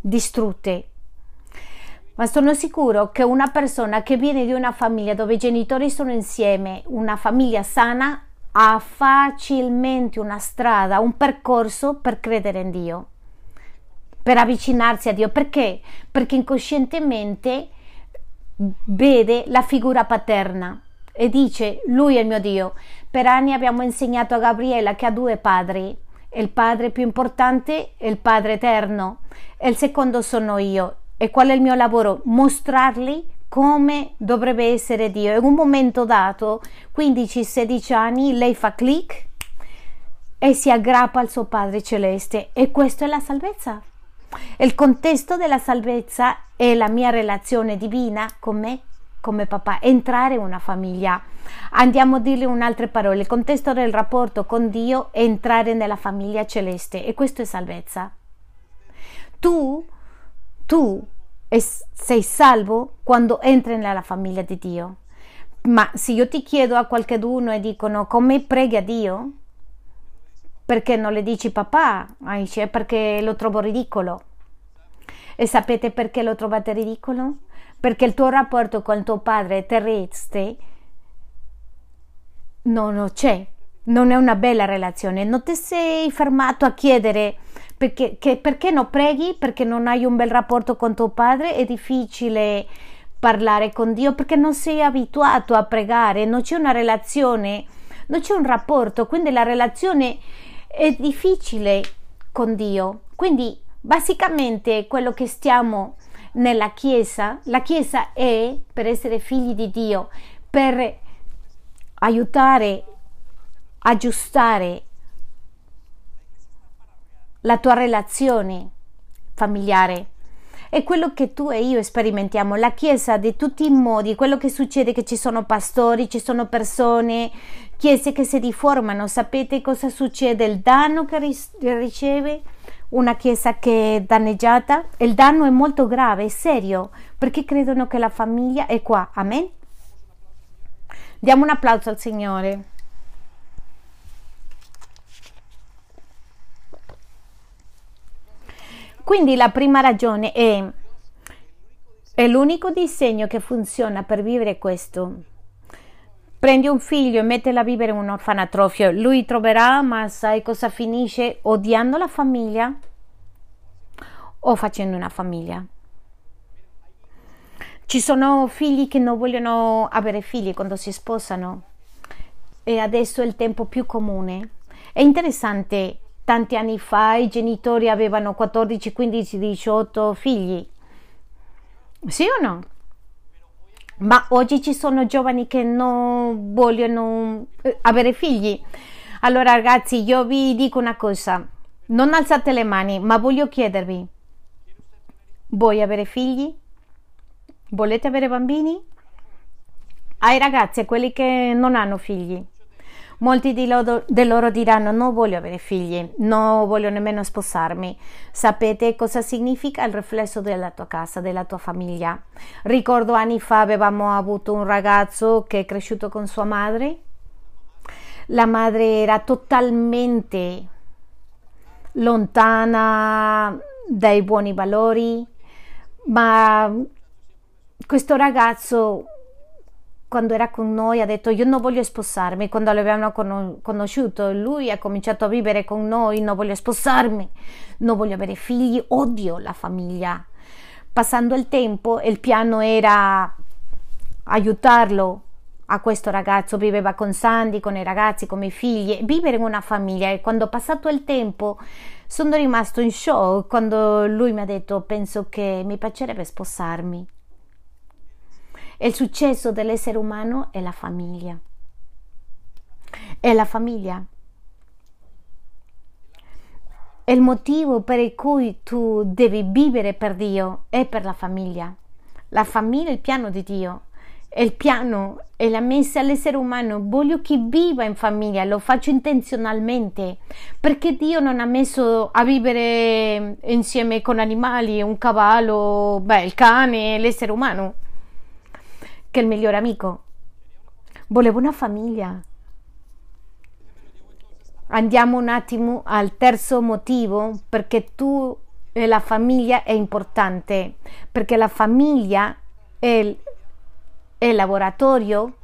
distrutte. Ma sono sicuro che una persona che viene di una famiglia dove i genitori sono insieme, una famiglia sana, ha facilmente una strada, un percorso per credere in Dio, per avvicinarsi a Dio. Perché? Perché incoscientemente vede la figura paterna e dice lui è il mio Dio. Per anni abbiamo insegnato a Gabriella che ha due padri. Il padre più importante è il padre eterno e il secondo sono io. E qual è il mio lavoro? Mostrargli come dovrebbe essere Dio. In un momento dato, 15-16 anni, lei fa clic e si aggrappa al suo Padre Celeste e questa è la salvezza. Il contesto della salvezza è la mia relazione divina con me, come papà, entrare in una famiglia. Andiamo a dirle altre parole, il contesto del rapporto con Dio è entrare nella famiglia celeste e questo è salvezza. Tu, tu e sei salvo quando entri nella famiglia di Dio. Ma se io ti chiedo a qualcuno e dicono come preghi a Dio, perché non le dici papà? Dice perché lo trovo ridicolo. E sapete perché lo trovate ridicolo? Perché il tuo rapporto con tuo padre terrestre non c'è, non è una bella relazione. Non ti sei fermato a chiedere perché, che, perché non preghi? Perché non hai un bel rapporto con tuo padre? È difficile parlare con Dio perché non sei abituato a pregare, non c'è una relazione, non c'è un rapporto, quindi la relazione è difficile con Dio. Quindi basicamente quello che stiamo nella Chiesa, la Chiesa è per essere figli di Dio, per aiutare, aggiustare la tua relazione familiare. È quello che tu e io sperimentiamo. La Chiesa di tutti i modi, quello che succede che ci sono pastori, ci sono persone, chiese che si riformano. Sapete cosa succede? Il danno che riceve una chiesa che è danneggiata? Il danno è molto grave, è serio, perché credono che la famiglia è qua. Amen? Diamo un applauso al Signore. Quindi la prima ragione è, è l'unico disegno che funziona per vivere questo. Prendi un figlio e mettila a vivere in un orfanatrofio, lui troverà, ma sai cosa finisce? Odiando la famiglia o facendo una famiglia. Ci sono figli che non vogliono avere figli quando si sposano e adesso è il tempo più comune. È interessante Tanti anni fa i genitori avevano 14, 15, 18 figli. Sì o no? Ma oggi ci sono giovani che non vogliono eh, avere figli. Allora ragazzi, io vi dico una cosa. Non alzate le mani, ma voglio chiedervi. Vuoi avere figli? Volete avere bambini? Ai ragazzi, quelli che non hanno figli. Molti di loro, di loro diranno non voglio avere figli, non voglio nemmeno sposarmi. Sapete cosa significa il riflesso della tua casa, della tua famiglia? Ricordo anni fa avevamo avuto un ragazzo che è cresciuto con sua madre. La madre era totalmente lontana dai buoni valori, ma questo ragazzo quando era con noi ha detto io non voglio sposarmi, quando l'abbiamo conosciuto lui ha cominciato a vivere con noi, non voglio sposarmi, non voglio avere figli, odio la famiglia. Passando il tempo il piano era aiutarlo. A questo ragazzo, viveva con Sandy, con i ragazzi, con i figli, vivere in una famiglia. E quando è passato il tempo sono rimasto in shock quando lui mi ha detto penso che mi piacerebbe sposarmi il successo dell'essere umano è la famiglia. È la famiglia. È il motivo per cui tu devi vivere per Dio è per la famiglia. La famiglia è il piano di Dio. È il piano e la messa all'essere umano. Voglio che viva in famiglia, lo faccio intenzionalmente perché Dio non ha messo a vivere insieme con animali, un cavallo, beh, il cane, l'essere umano che il migliore amico. Volevo una famiglia. Andiamo un attimo al terzo motivo perché tu e la famiglia è importante, perché la famiglia è il, è il laboratorio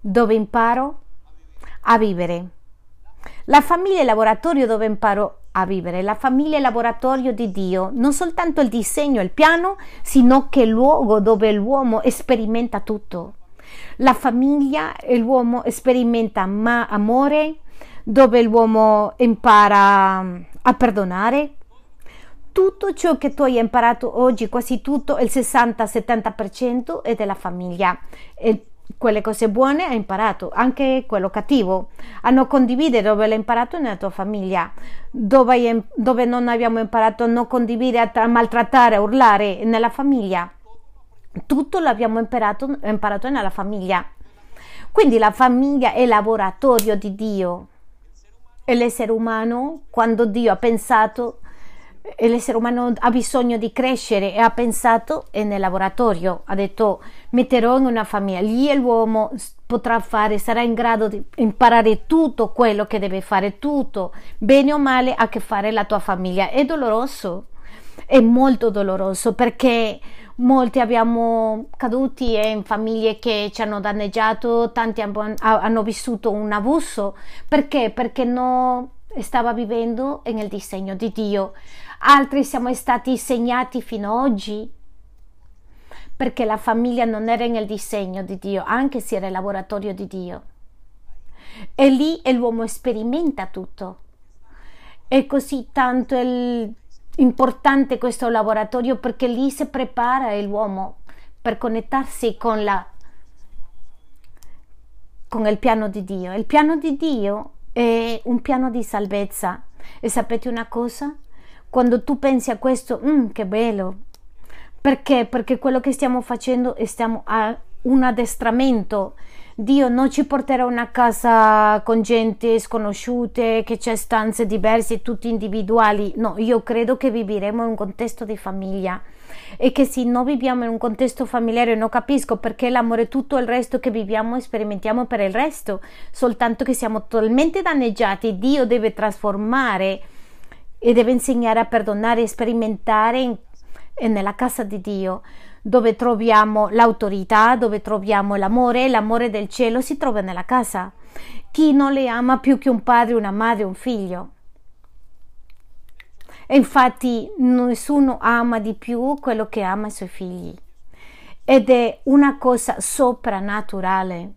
dove imparo a vivere. La famiglia è il laboratorio dove imparo a vivere. La famiglia è il laboratorio di Dio, non soltanto il disegno, il piano, sino che il luogo dove l'uomo sperimenta tutto. La famiglia e l'uomo sperimenta ma amore, dove l'uomo impara a perdonare. Tutto ciò che tu hai imparato oggi, quasi tutto, il 60-70% è della famiglia. Il quelle cose buone hai imparato, anche quello cattivo. A non condividere dove l'hai imparato nella tua famiglia, dove, dove non abbiamo imparato a non condividere, a maltrattare, a urlare nella famiglia. Tutto l'abbiamo imparato, imparato nella famiglia. Quindi la famiglia è il laboratorio di Dio. E l'essere umano, quando Dio ha pensato, l'essere umano ha bisogno di crescere e ha pensato nel laboratorio. Ha detto metterò in una famiglia. Lì l'uomo potrà fare sarà in grado di imparare tutto quello che deve fare tutto bene o male a che fare la tua famiglia. È doloroso è molto doloroso perché molti abbiamo caduti in famiglie che ci hanno danneggiato tanti hanno vissuto un abuso. Perché? Perché non stava vivendo nel disegno di Dio altri siamo stati segnati fino ad oggi perché la famiglia non era nel disegno di Dio, anche se era il laboratorio di Dio. E lì l'uomo sperimenta tutto. È così tanto il, importante questo laboratorio perché lì si prepara l'uomo per connettersi con, la, con il piano di Dio. Il piano di Dio è un piano di salvezza. E sapete una cosa? Quando tu pensi a questo, mm, che bello. Perché? Perché quello che stiamo facendo è stiamo a un addestramento. Dio non ci porterà a una casa con gente sconosciute, che c'è stanze diverse, tutti individuali. No, io credo che vivremo in un contesto di famiglia e che se non viviamo in un contesto familiare non capisco perché l'amore tutto il resto che viviamo e sperimentiamo per il resto, soltanto che siamo talmente danneggiati, Dio deve trasformare e deve insegnare a perdonare e sperimentare in, nella casa di Dio dove troviamo l'autorità, dove troviamo l'amore, l'amore del cielo si trova nella casa. Chi non le ama più che un padre, una madre, un figlio? E infatti nessuno ama di più quello che ama i suoi figli. Ed è una cosa soprannaturale.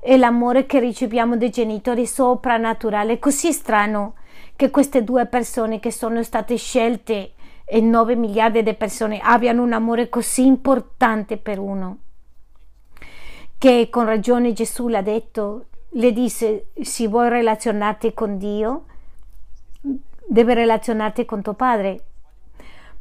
È l'amore che riceviamo dai genitori soprannaturale, così strano che queste due persone che sono state scelte e 9 miliardi di persone abbiano un amore così importante per uno che con ragione Gesù l'ha detto, le disse, se vuoi relazionarti con Dio, deve relazionarti con tuo padre.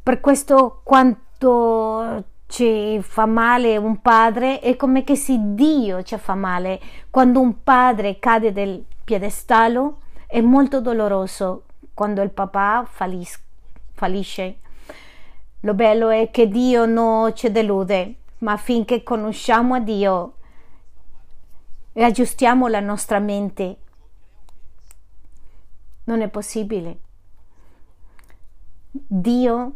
Per questo quanto ci fa male un padre è come che se Dio ci fa male. Quando un padre cade del piedestallo è molto doloroso quando il papà fallis- fallisce. Lo bello è che Dio non ci delude, ma finché conosciamo a Dio e aggiustiamo la nostra mente, non è possibile. Dio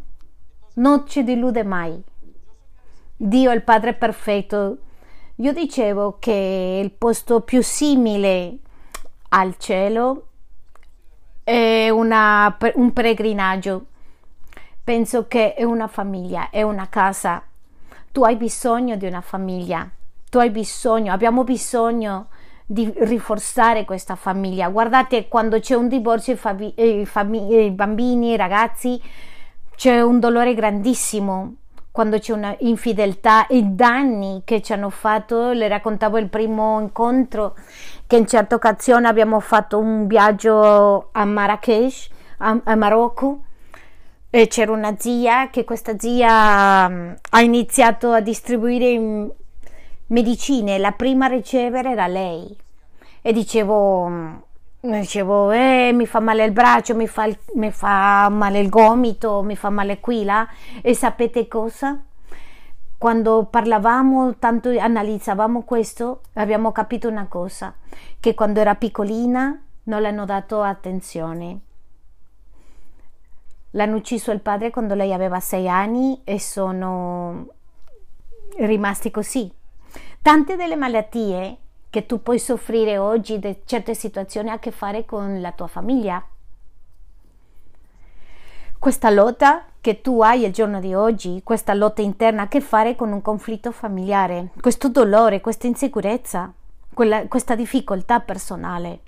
non ci delude mai. Dio è il Padre perfetto. Io dicevo che il posto più simile al cielo è una, un peregrinaggio. Penso che è una famiglia, è una casa. Tu hai bisogno di una famiglia. Tu hai bisogno, abbiamo bisogno di rinforzare questa famiglia. Guardate, quando c'è un divorzio, i, favi, i, famig- i bambini, i ragazzi, c'è un dolore grandissimo. Quando c'è una infedeltà e danni che ci hanno fatto, le raccontavo il primo incontro che in certa occasione abbiamo fatto un viaggio a Marrakesh, a, a Marocco, e c'era una zia che questa zia mm, ha iniziato a distribuire medicine, la prima a ricevere era lei. E dicevo, dicevo eh, mi fa male il braccio, mi fa, mi fa male il gomito, mi fa male qui là. E sapete cosa? Quando parlavamo, tanto analizzavamo questo, abbiamo capito una cosa, che quando era piccolina non le hanno dato attenzione. L'hanno ucciso il padre quando lei aveva sei anni e sono rimasti così. Tante delle malattie che tu puoi soffrire oggi, di certe situazioni, a che fare con la tua famiglia. Questa lotta che tu hai il giorno di oggi, questa lotta interna, a che fare con un conflitto familiare, questo dolore, questa insicurezza, quella, questa difficoltà personale.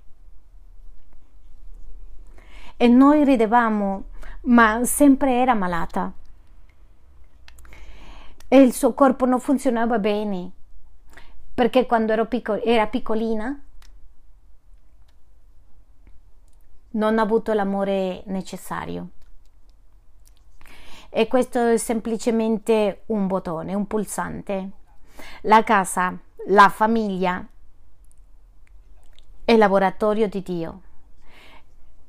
E noi ridevamo, ma sempre era malata. E il suo corpo non funzionava bene perché quando picco- era piccolina non ha avuto l'amore necessario. E questo è semplicemente un bottone, un pulsante. La casa, la famiglia è il laboratorio di Dio.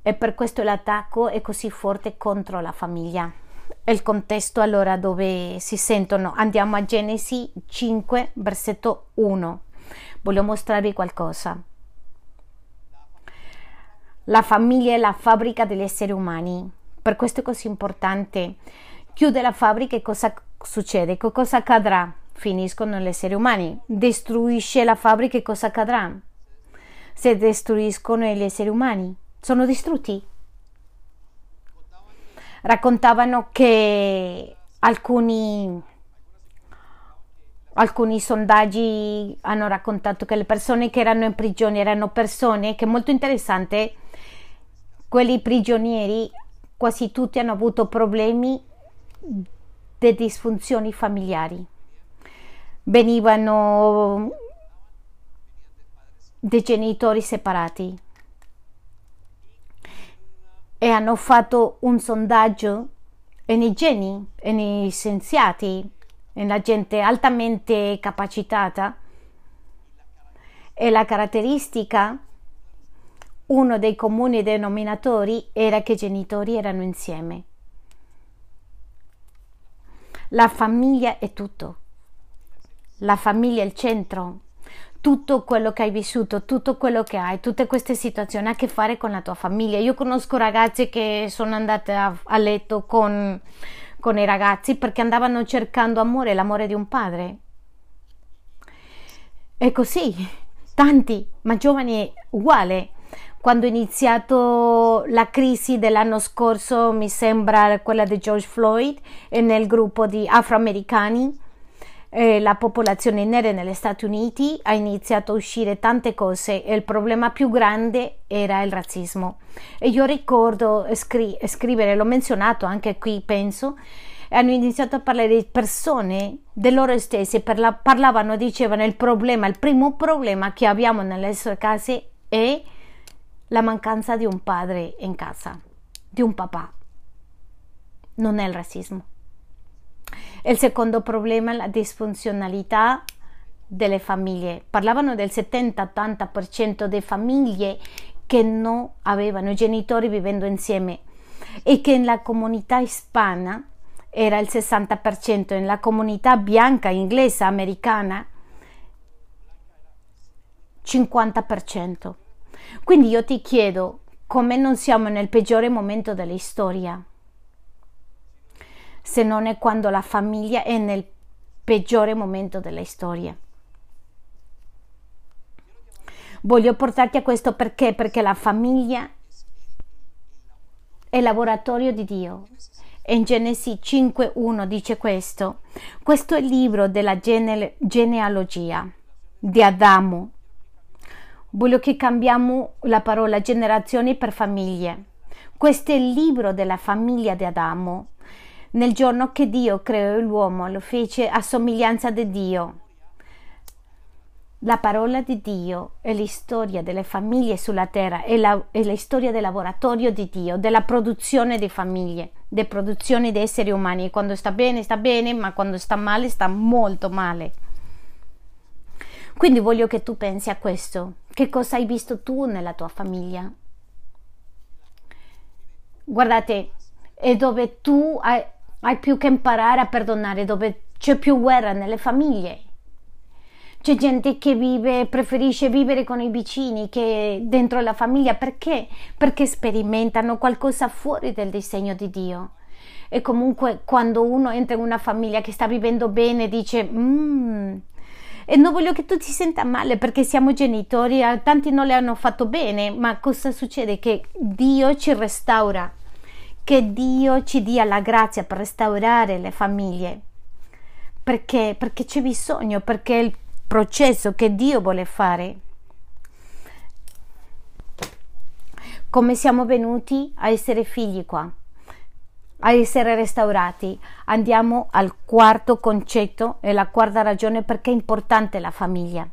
E per questo l'attacco è così forte contro la famiglia il contesto allora dove si sentono. Andiamo a Genesi 5, versetto 1. Voglio mostrarvi qualcosa. La famiglia è la fabbrica degli esseri umani. Per questo è così importante. Chiude la fabbrica e cosa succede? Che cosa accadrà? Finiscono gli esseri umani. Destruisce la fabbrica e cosa accadrà? Se destruiscono gli esseri umani, sono distrutti raccontavano che alcuni, alcuni sondaggi hanno raccontato che le persone che erano in prigione erano persone che molto interessante, quelli prigionieri quasi tutti hanno avuto problemi di disfunzioni familiari. Venivano dei genitori separati e hanno fatto un sondaggio nei geni, negli scienziati, nella gente altamente capacitata e la caratteristica, uno dei comuni denominatori era che i genitori erano insieme. La famiglia è tutto. La famiglia è il centro. Tutto quello che hai vissuto, tutto quello che hai, tutte queste situazioni a che fare con la tua famiglia. Io conosco ragazze che sono andate a, a letto con, con i ragazzi perché andavano cercando amore, l'amore di un padre. E così, tanti, ma giovani uguali. Quando è iniziato la crisi dell'anno scorso, mi sembra quella di George Floyd, nel gruppo di afroamericani, eh, la popolazione nera negli Stati Uniti ha iniziato a uscire tante cose e il problema più grande era il razzismo. E io ricordo scri- scrivere, l'ho menzionato anche qui, penso, hanno iniziato a parlare di persone di loro stesse, parla- parlavano, dicevano il problema, il primo problema che abbiamo nelle nostre case è la mancanza di un padre in casa, di un papà. Non è il razzismo. Il secondo problema è la disfunzionalità delle famiglie. Parlavano del 70-80% delle famiglie che non avevano genitori vivendo insieme e che nella comunità ispana era il 60%, nella comunità bianca, inglese, americana 50%. Quindi io ti chiedo come non siamo nel peggiore momento della storia se non è quando la famiglia è nel peggiore momento della storia. Voglio portarti a questo perché? Perché la famiglia è il laboratorio di Dio. In Genesi 5.1 dice questo. Questo è il libro della gene- genealogia di Adamo. Voglio che cambiamo la parola generazioni per famiglie. Questo è il libro della famiglia di Adamo nel giorno che Dio creò l'uomo, lo fece a somiglianza di Dio. La parola di Dio è la storia delle famiglie sulla terra, è la, è la storia del laboratorio di Dio, della produzione di famiglie, della produzione di esseri umani. Quando sta bene, sta bene, ma quando sta male, sta molto male. Quindi voglio che tu pensi a questo. Che cosa hai visto tu nella tua famiglia? Guardate, è dove tu hai, hai più che imparare a perdonare dove c'è più guerra nelle famiglie. C'è gente che vive, preferisce vivere con i vicini che dentro la famiglia perché? Perché sperimentano qualcosa fuori del disegno di Dio. E comunque quando uno entra in una famiglia che sta vivendo bene dice mmm, e non voglio che tu ti senta male perché siamo genitori, tanti non le hanno fatto bene, ma cosa succede? Che Dio ci restaura che Dio ci dia la grazia per restaurare le famiglie. Perché? Perché c'è bisogno, perché è il processo che Dio vuole fare. Come siamo venuti a essere figli qua, a essere restaurati. Andiamo al quarto concetto e la quarta ragione perché è importante la famiglia.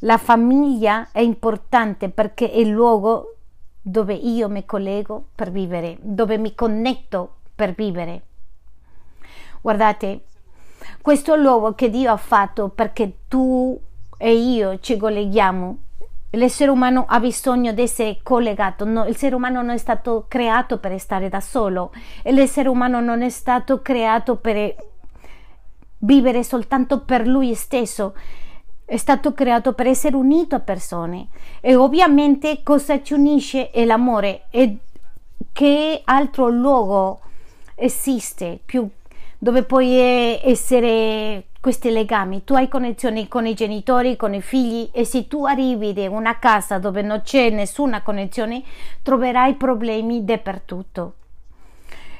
La famiglia è importante perché è il luogo dove io mi collego per vivere, dove mi connetto per vivere. Guardate, questo è l'uovo che Dio ha fatto perché tu e io ci colleghiamo. L'essere umano ha bisogno di essere collegato. No, l'essere umano non è stato creato per stare da solo l'essere umano non è stato creato per vivere soltanto per lui stesso è stato creato per essere unito a persone. E ovviamente cosa ci unisce è l'amore e che altro luogo esiste più dove puoi essere questi legami? Tu hai connessioni con i genitori con i figli e se tu arrivi in una casa dove non c'è nessuna connessione troverai problemi dappertutto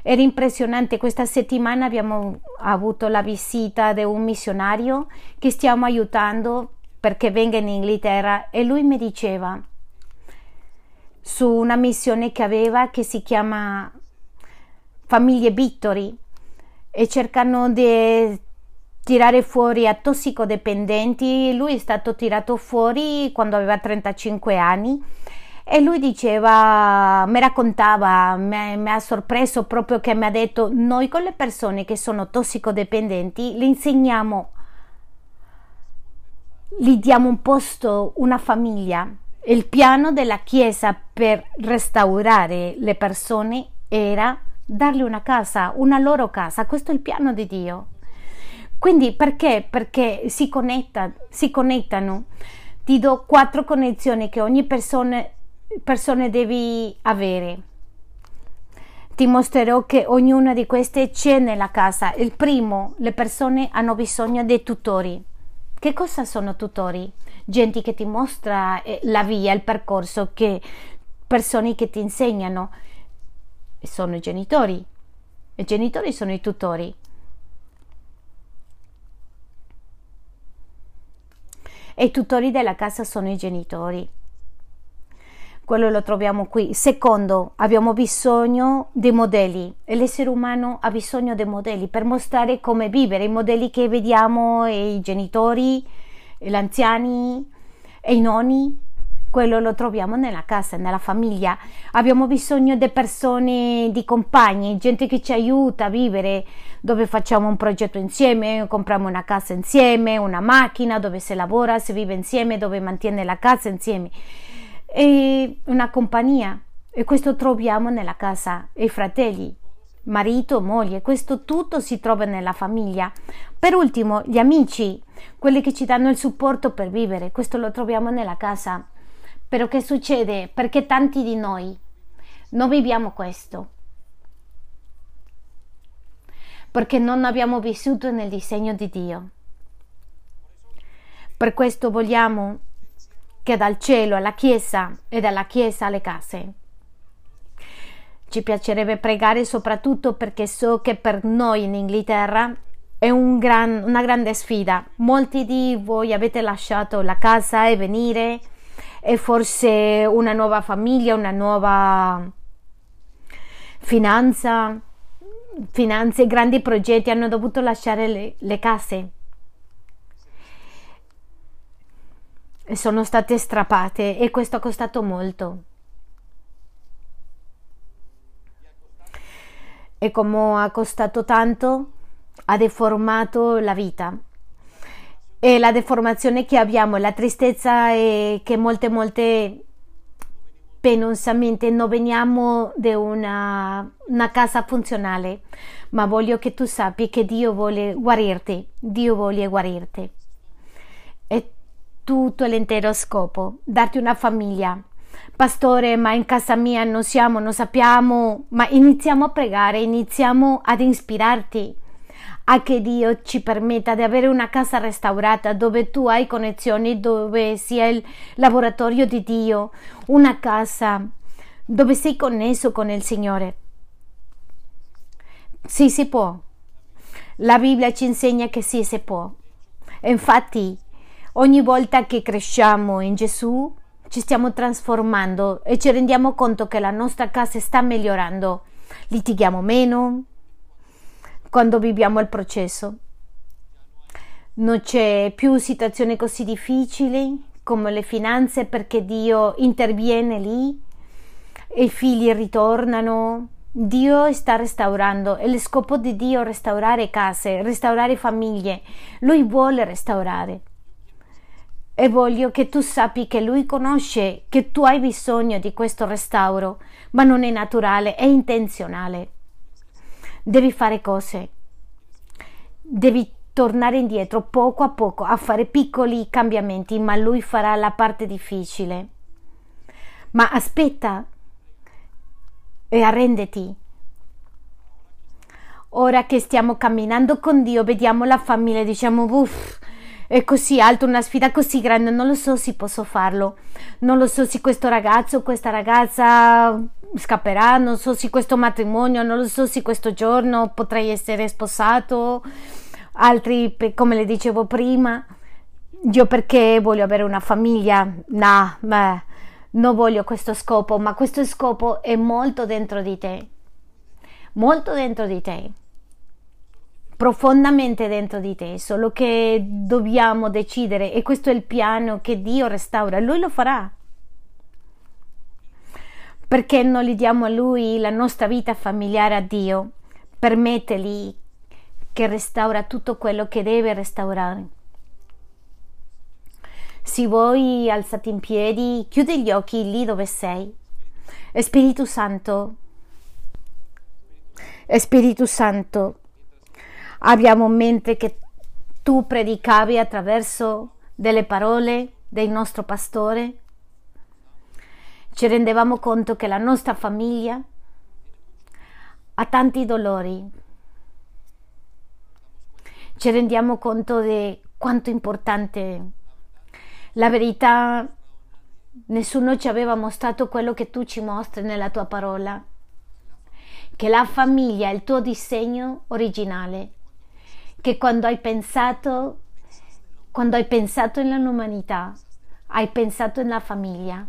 era impressionante, questa settimana abbiamo avuto la visita di un missionario che stiamo aiutando perché venga in Inghilterra e lui mi diceva su una missione che aveva che si chiama Famiglie Vittori e cercano di tirare fuori a tossicodipendenti. Lui è stato tirato fuori quando aveva 35 anni e lui diceva, mi raccontava, mi, ha sorpreso proprio che mi ha detto, noi con le persone che sono tossicodipendenti le insegniamo, gli diamo un posto, una famiglia. Il piano della Chiesa per restaurare le persone era dargli una casa, una loro casa, questo è il piano di Dio. Quindi perché? Perché si, connetta, si connettano. Ti do quattro connessioni che ogni persona, persona deve avere. Ti mostrerò che ognuna di queste c'è nella casa. Il primo, le persone hanno bisogno dei tutori. Che cosa sono tutori? Gente che ti mostra eh, la via, il percorso, che, persone che ti insegnano. Sono i genitori. I genitori sono i tutori. e i tutori della casa sono i genitori. Quello lo troviamo qui. Secondo, abbiamo bisogno di modelli l'essere umano ha bisogno di modelli per mostrare come vivere. I modelli che vediamo, i genitori, gli anziani e i nonni, quello lo troviamo nella casa, nella famiglia. Abbiamo bisogno di persone, di compagni, gente che ci aiuta a vivere, dove facciamo un progetto insieme, compriamo una casa insieme, una macchina dove si lavora, si vive insieme, dove mantiene la casa insieme. E una compagnia. E questo troviamo nella casa, i fratelli, marito, moglie, questo tutto si trova nella famiglia. Per ultimo, gli amici, quelli che ci danno il supporto per vivere, questo lo troviamo nella casa. Però che succede? Perché tanti di noi non viviamo questo. Perché non abbiamo vissuto nel disegno di Dio. Per questo vogliamo che dal cielo alla Chiesa e dalla Chiesa alle case. Ci piacerebbe pregare soprattutto perché so che per noi in Inghilterra è un gran, una grande sfida. Molti di voi avete lasciato la casa e venire e forse una nuova famiglia, una nuova finanza, finanze, grandi progetti, hanno dovuto lasciare le, le case e sono state strappate e questo ha costato molto. E come ha costato tanto, ha deformato la vita e la deformazione che abbiamo, la tristezza è che molte, molte penosamente non veniamo da una, una, casa funzionale, ma voglio che tu sappi che Dio vuole guarirti, Dio vuole guarirti. Tutto l'intero scopo, darti una famiglia. Pastore, ma in casa mia non siamo, non sappiamo, ma iniziamo a pregare, iniziamo ad ispirarti a che Dio ci permetta di avere una casa restaurata dove tu hai connessioni, dove sia il laboratorio di Dio, una casa dove sei connesso con il Signore. Sì, si può. La Bibbia ci insegna che sì, si può. infatti, ogni volta che cresciamo in Gesù, ci stiamo trasformando e ci rendiamo conto che la nostra casa sta migliorando. Litighiamo meno, quando viviamo il processo. Non c'è più situazioni così difficili come le finanze perché Dio interviene lì e i figli ritornano. Dio sta restaurando e lo scopo di Dio è restaurare case, restaurare famiglie. Lui vuole restaurare. E voglio che tu sappi che Lui conosce che tu hai bisogno di questo restauro, ma non è naturale, è intenzionale devi fare cose, devi tornare indietro poco a poco a fare piccoli cambiamenti, ma lui farà la parte difficile. Ma aspetta e arrenditi. Ora che stiamo camminando con Dio, vediamo la famiglia e diciamo, uff, è così alto, una sfida così grande, non lo so se posso farlo, non lo so se questo ragazzo, questa ragazza scapperà, non so se questo matrimonio, non lo so se questo giorno potrei essere sposato, altri come le dicevo prima, io perché voglio avere una famiglia, no, beh, non voglio questo scopo, ma questo scopo è molto dentro di te, molto dentro di te, profondamente dentro di te, solo che dobbiamo decidere e questo è il piano che Dio restaura, Lui lo farà. Perché non gli diamo a Lui la nostra vita familiare a Dio? Permetteli che restaura tutto quello che deve restaurare. Se vuoi alzati in piedi, chiudi gli occhi lì dove sei. Spirito Santo, Spirito Santo, abbiamo mente che tu predicavi attraverso delle parole del nostro pastore, ci rendevamo conto che la nostra famiglia ha tanti dolori. Ci rendiamo conto di quanto importante. La verità, nessuno ci aveva mostrato quello che tu ci mostri nella tua parola, che la famiglia è il tuo disegno originale, che quando hai pensato, quando hai pensato nell'umanità, hai pensato nella famiglia,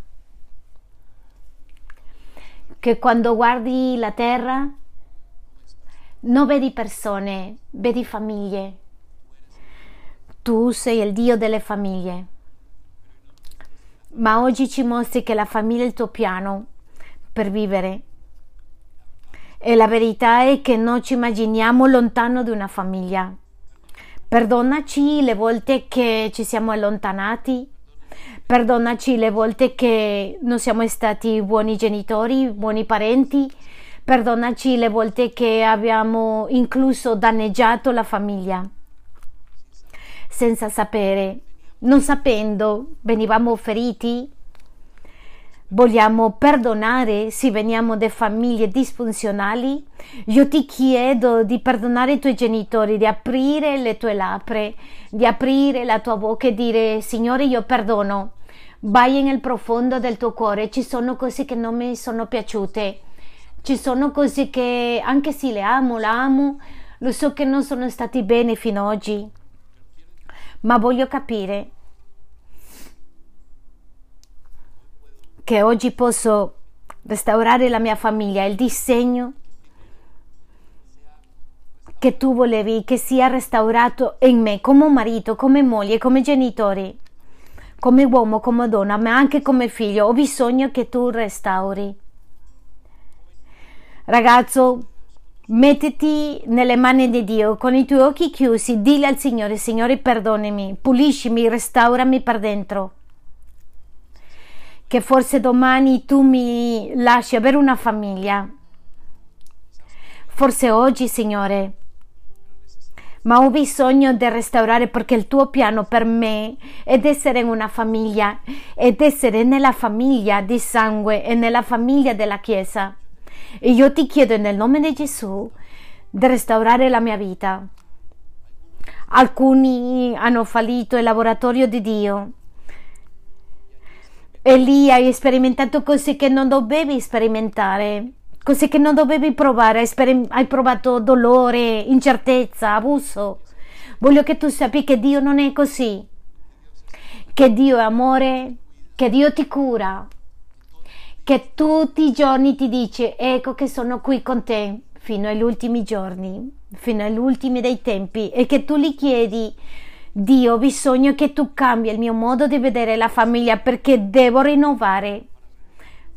che quando guardi la terra non vedi persone, vedi famiglie tu sei il Dio delle famiglie. Ma oggi ci mostri che la famiglia è il tuo piano per vivere. E la verità è che non ci immaginiamo lontano di una famiglia. Perdonaci le volte che ci siamo allontanati, perdonaci le volte che non siamo stati buoni genitori, buoni parenti, perdonaci le volte che abbiamo incluso danneggiato la famiglia. Senza sapere, non sapendo, venivamo feriti? Vogliamo perdonare se veniamo da famiglie disfunzionali? Io ti chiedo di perdonare i tuoi genitori, di aprire le tue labbra, di aprire la tua bocca e dire Signore io perdono. Vai nel profondo del tuo cuore, ci sono cose che non mi sono piaciute, ci sono cose che anche se le amo, la amo, lo so che non sono stati bene fino ad oggi ma voglio capire che oggi posso restaurare la mia famiglia, il disegno che tu volevi che sia restaurato in me come marito, come moglie, come genitori, come uomo, come donna, ma anche come figlio. Ho bisogno che tu restauri. Ragazzo, Mettiti nelle mani di Dio con i tuoi occhi chiusi, dile al Signore, Signore perdonami, puliscimi, restaurami per dentro. Che forse domani tu mi lasci avere una famiglia. Forse oggi, Signore, ma ho bisogno di restaurare perché il tuo piano per me è essere in una famiglia ed essere nella famiglia di sangue e nella famiglia della Chiesa. E io ti chiedo nel nome di Gesù di restaurare la mia vita. Alcuni hanno fallito il laboratorio di Dio. E lì hai sperimentato cose che non dovevi sperimentare, cose che non dovevi provare, hai, sperim- hai provato dolore, incertezza, abuso. Voglio che tu sappi che Dio non è così, che Dio è amore, che Dio ti cura, che tutti i giorni ti dice ecco che sono qui con te fino agli ultimi giorni, fino agli ultimi dei tempi. E che tu gli chiedi Dio ho bisogno che tu cambi il mio modo di vedere la famiglia perché devo rinnovare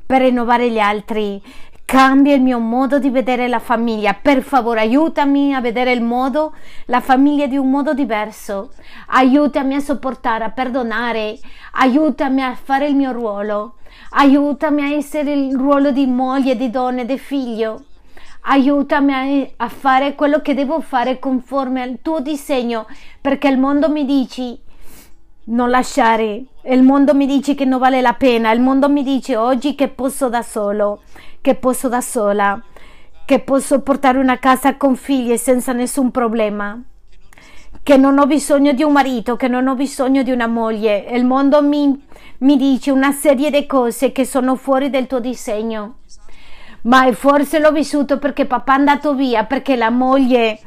per rinnovare gli altri cambia il mio modo di vedere la famiglia. Per favore, aiutami a vedere il modo, la famiglia di un modo diverso. Aiutami a sopportare, a perdonare. Aiutami a fare il mio ruolo. Aiutami a essere il ruolo di moglie, di donna, di figlio. Aiutami a, fare quello che devo fare conforme al tuo disegno, perché il mondo mi dice non lasciare. Il mondo mi dice che non vale la pena. Il mondo mi dice oggi che posso da solo che posso da sola, che posso portare una casa con figli senza nessun problema, che non ho bisogno di un marito, che non ho bisogno di una moglie. Il mondo mi, mi dice una serie di cose che sono fuori del tuo disegno. Ma forse l'ho vissuto perché papà è andato via, perché la moglie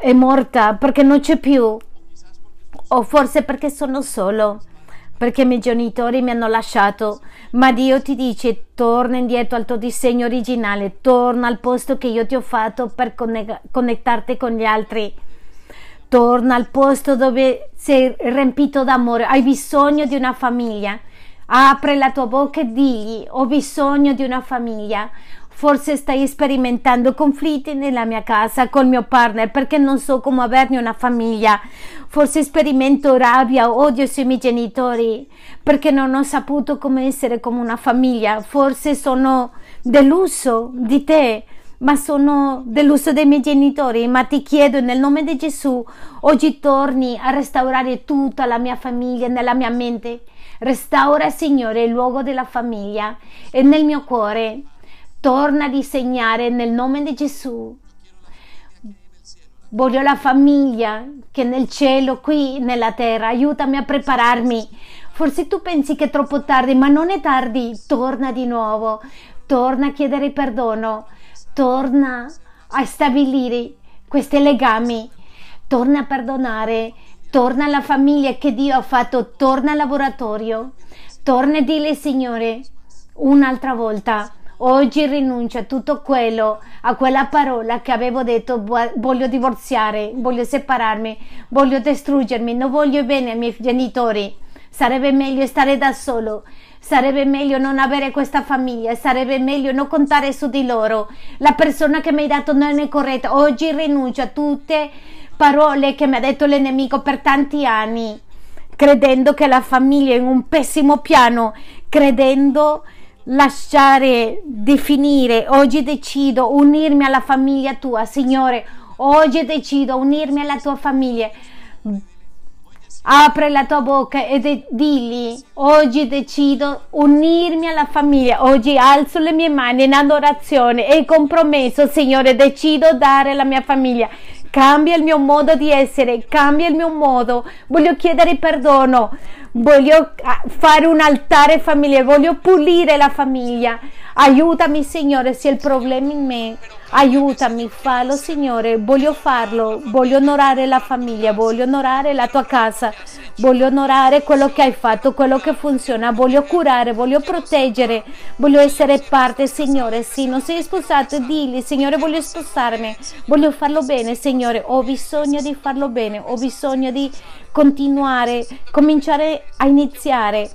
è morta, perché non c'è più. O forse perché sono solo perché i miei genitori mi hanno lasciato, ma Dio ti dice torna indietro al tuo disegno originale, torna al posto che io ti ho fatto per connettarti con gli altri. Torna al posto dove sei riempito d'amore, hai bisogno di una famiglia. Apri la tua bocca e digli ho bisogno di una famiglia, Forse stai sperimentando conflitti nella mia casa col mio partner perché non so come averne una famiglia. Forse sperimento rabbia, odio sui miei genitori perché non ho saputo come essere come una famiglia. Forse sono deluso di te ma sono deluso dei miei genitori, ma ti chiedo nel nome di Gesù, oggi torni a restaurare tutta la mia famiglia nella mia mente. Restaura, Signore, il luogo della famiglia e nel mio cuore. Torna a disegnare nel nome di Gesù. Voglio la famiglia che nel cielo, qui nella terra, aiutami a prepararmi. Forse tu pensi che è troppo tardi, ma non è tardi. Torna di nuovo, torna a chiedere perdono torna a stabilire questi legami, torna a perdonare, torna alla famiglia che Dio ha fatto, torna al laboratorio, torna a dire Signore un'altra volta. Oggi rinuncio a tutto quello, a quella parola che avevo detto, voglio divorziare, voglio separarmi, voglio distruggermi, non voglio bene ai miei genitori. Sarebbe meglio stare da solo, sarebbe meglio non avere questa famiglia, sarebbe meglio non contare su di loro. La persona che mi hai dato non è corretta. Oggi rinuncio a tutte parole che mi ha detto il nemico per tanti anni, credendo che la famiglia è in un pessimo piano, credendo lasciare definire. Oggi decido unirmi alla famiglia tua, Signore. Oggi decido unirmi alla tua famiglia Apre la tua bocca e de- digli, oggi decido unirmi alla famiglia, oggi alzo le mie mani in adorazione e compromesso, Signore, decido dare la mia famiglia. Cambia il mio modo di essere, cambia il mio modo, voglio chiedere perdono, voglio ah, fare un altare familiare, voglio pulire la famiglia. Aiutami, Signore, se il problema in me. Aiutami, fallo Signore, voglio farlo, voglio onorare la famiglia, voglio onorare la tua casa, voglio onorare quello che hai fatto, quello che funziona, voglio curare, voglio proteggere, voglio essere parte, Signore. Sì, non sei sposato, digli, Signore, voglio sposarmi, voglio farlo bene, Signore, ho bisogno di farlo bene, ho bisogno di continuare, cominciare a iniziare.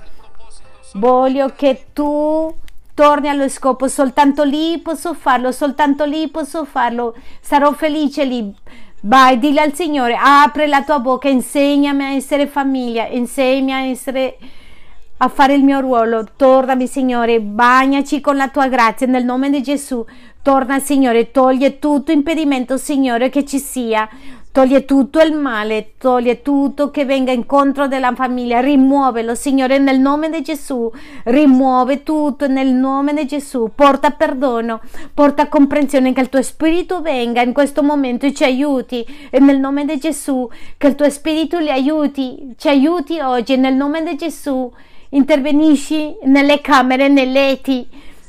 Voglio che tu torni allo scopo, soltanto lì posso farlo, soltanto lì posso farlo, sarò felice lì. Vai, dillo al Signore, apre la tua bocca, insegnami a essere famiglia, insegnami a essere a fare il mio ruolo. Tornami, Signore, bagnaci con la tua grazia nel nome di Gesù. Torna, Signore, toglie tutto impedimento, Signore, che ci sia. Toglie tutto il male, toglie tutto che venga incontro della famiglia, rimuovelo, Signore, nel nome di Gesù. Rimuove tutto nel nome di Gesù. Porta perdono, porta comprensione, che il tuo spirito venga in questo momento e ci aiuti. E nel nome di Gesù, che il tuo spirito li aiuti, ci aiuti oggi, nel nome di Gesù. Intervenisci nelle camere, nei letti,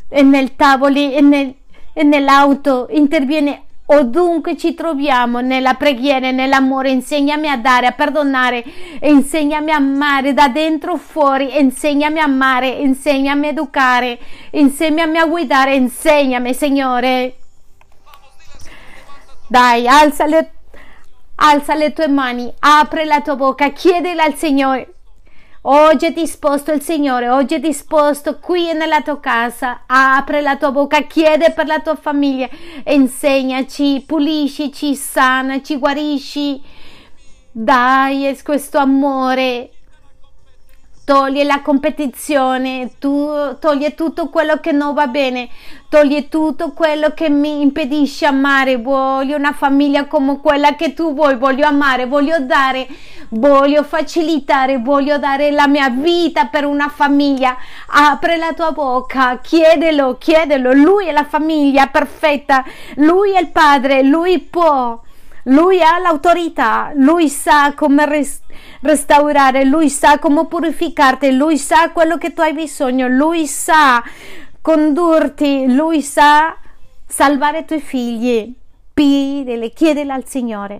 nei tavoli e, nel, e nell'auto. Interviene Ovunque ci troviamo nella preghiera e nell'amore, insegnami a dare, a perdonare, insegnami a amare da dentro fuori, insegnami a amare, insegnami a educare, insegnami a guidare, insegnami Signore. Dai, alza le, alza le tue mani, apri la tua bocca, chiedila al Signore. Oggi è disposto il Signore, oggi è disposto qui nella tua casa. Apre la tua bocca, chiede per la tua famiglia, insegnaci, puliscici, sanaci, guarisci. Dai questo amore, toglie la competizione, tu, toglie tutto quello che non va bene, toglie tutto quello che mi impedisce amare. Voglio una famiglia come quella che tu vuoi, voglio amare, voglio dare, voglio facilitare, voglio dare la mia vita per una famiglia. Apre la tua bocca, chiedelo, chiedelo. Lui è la famiglia perfetta, lui è il padre, lui può. Lui ha l'autorità, lui sa come rest- restaurare, lui sa come purificarti, lui sa quello che tu hai bisogno, lui sa condurti, lui sa salvare i tuoi figli. Pidele, chiedele al Signore.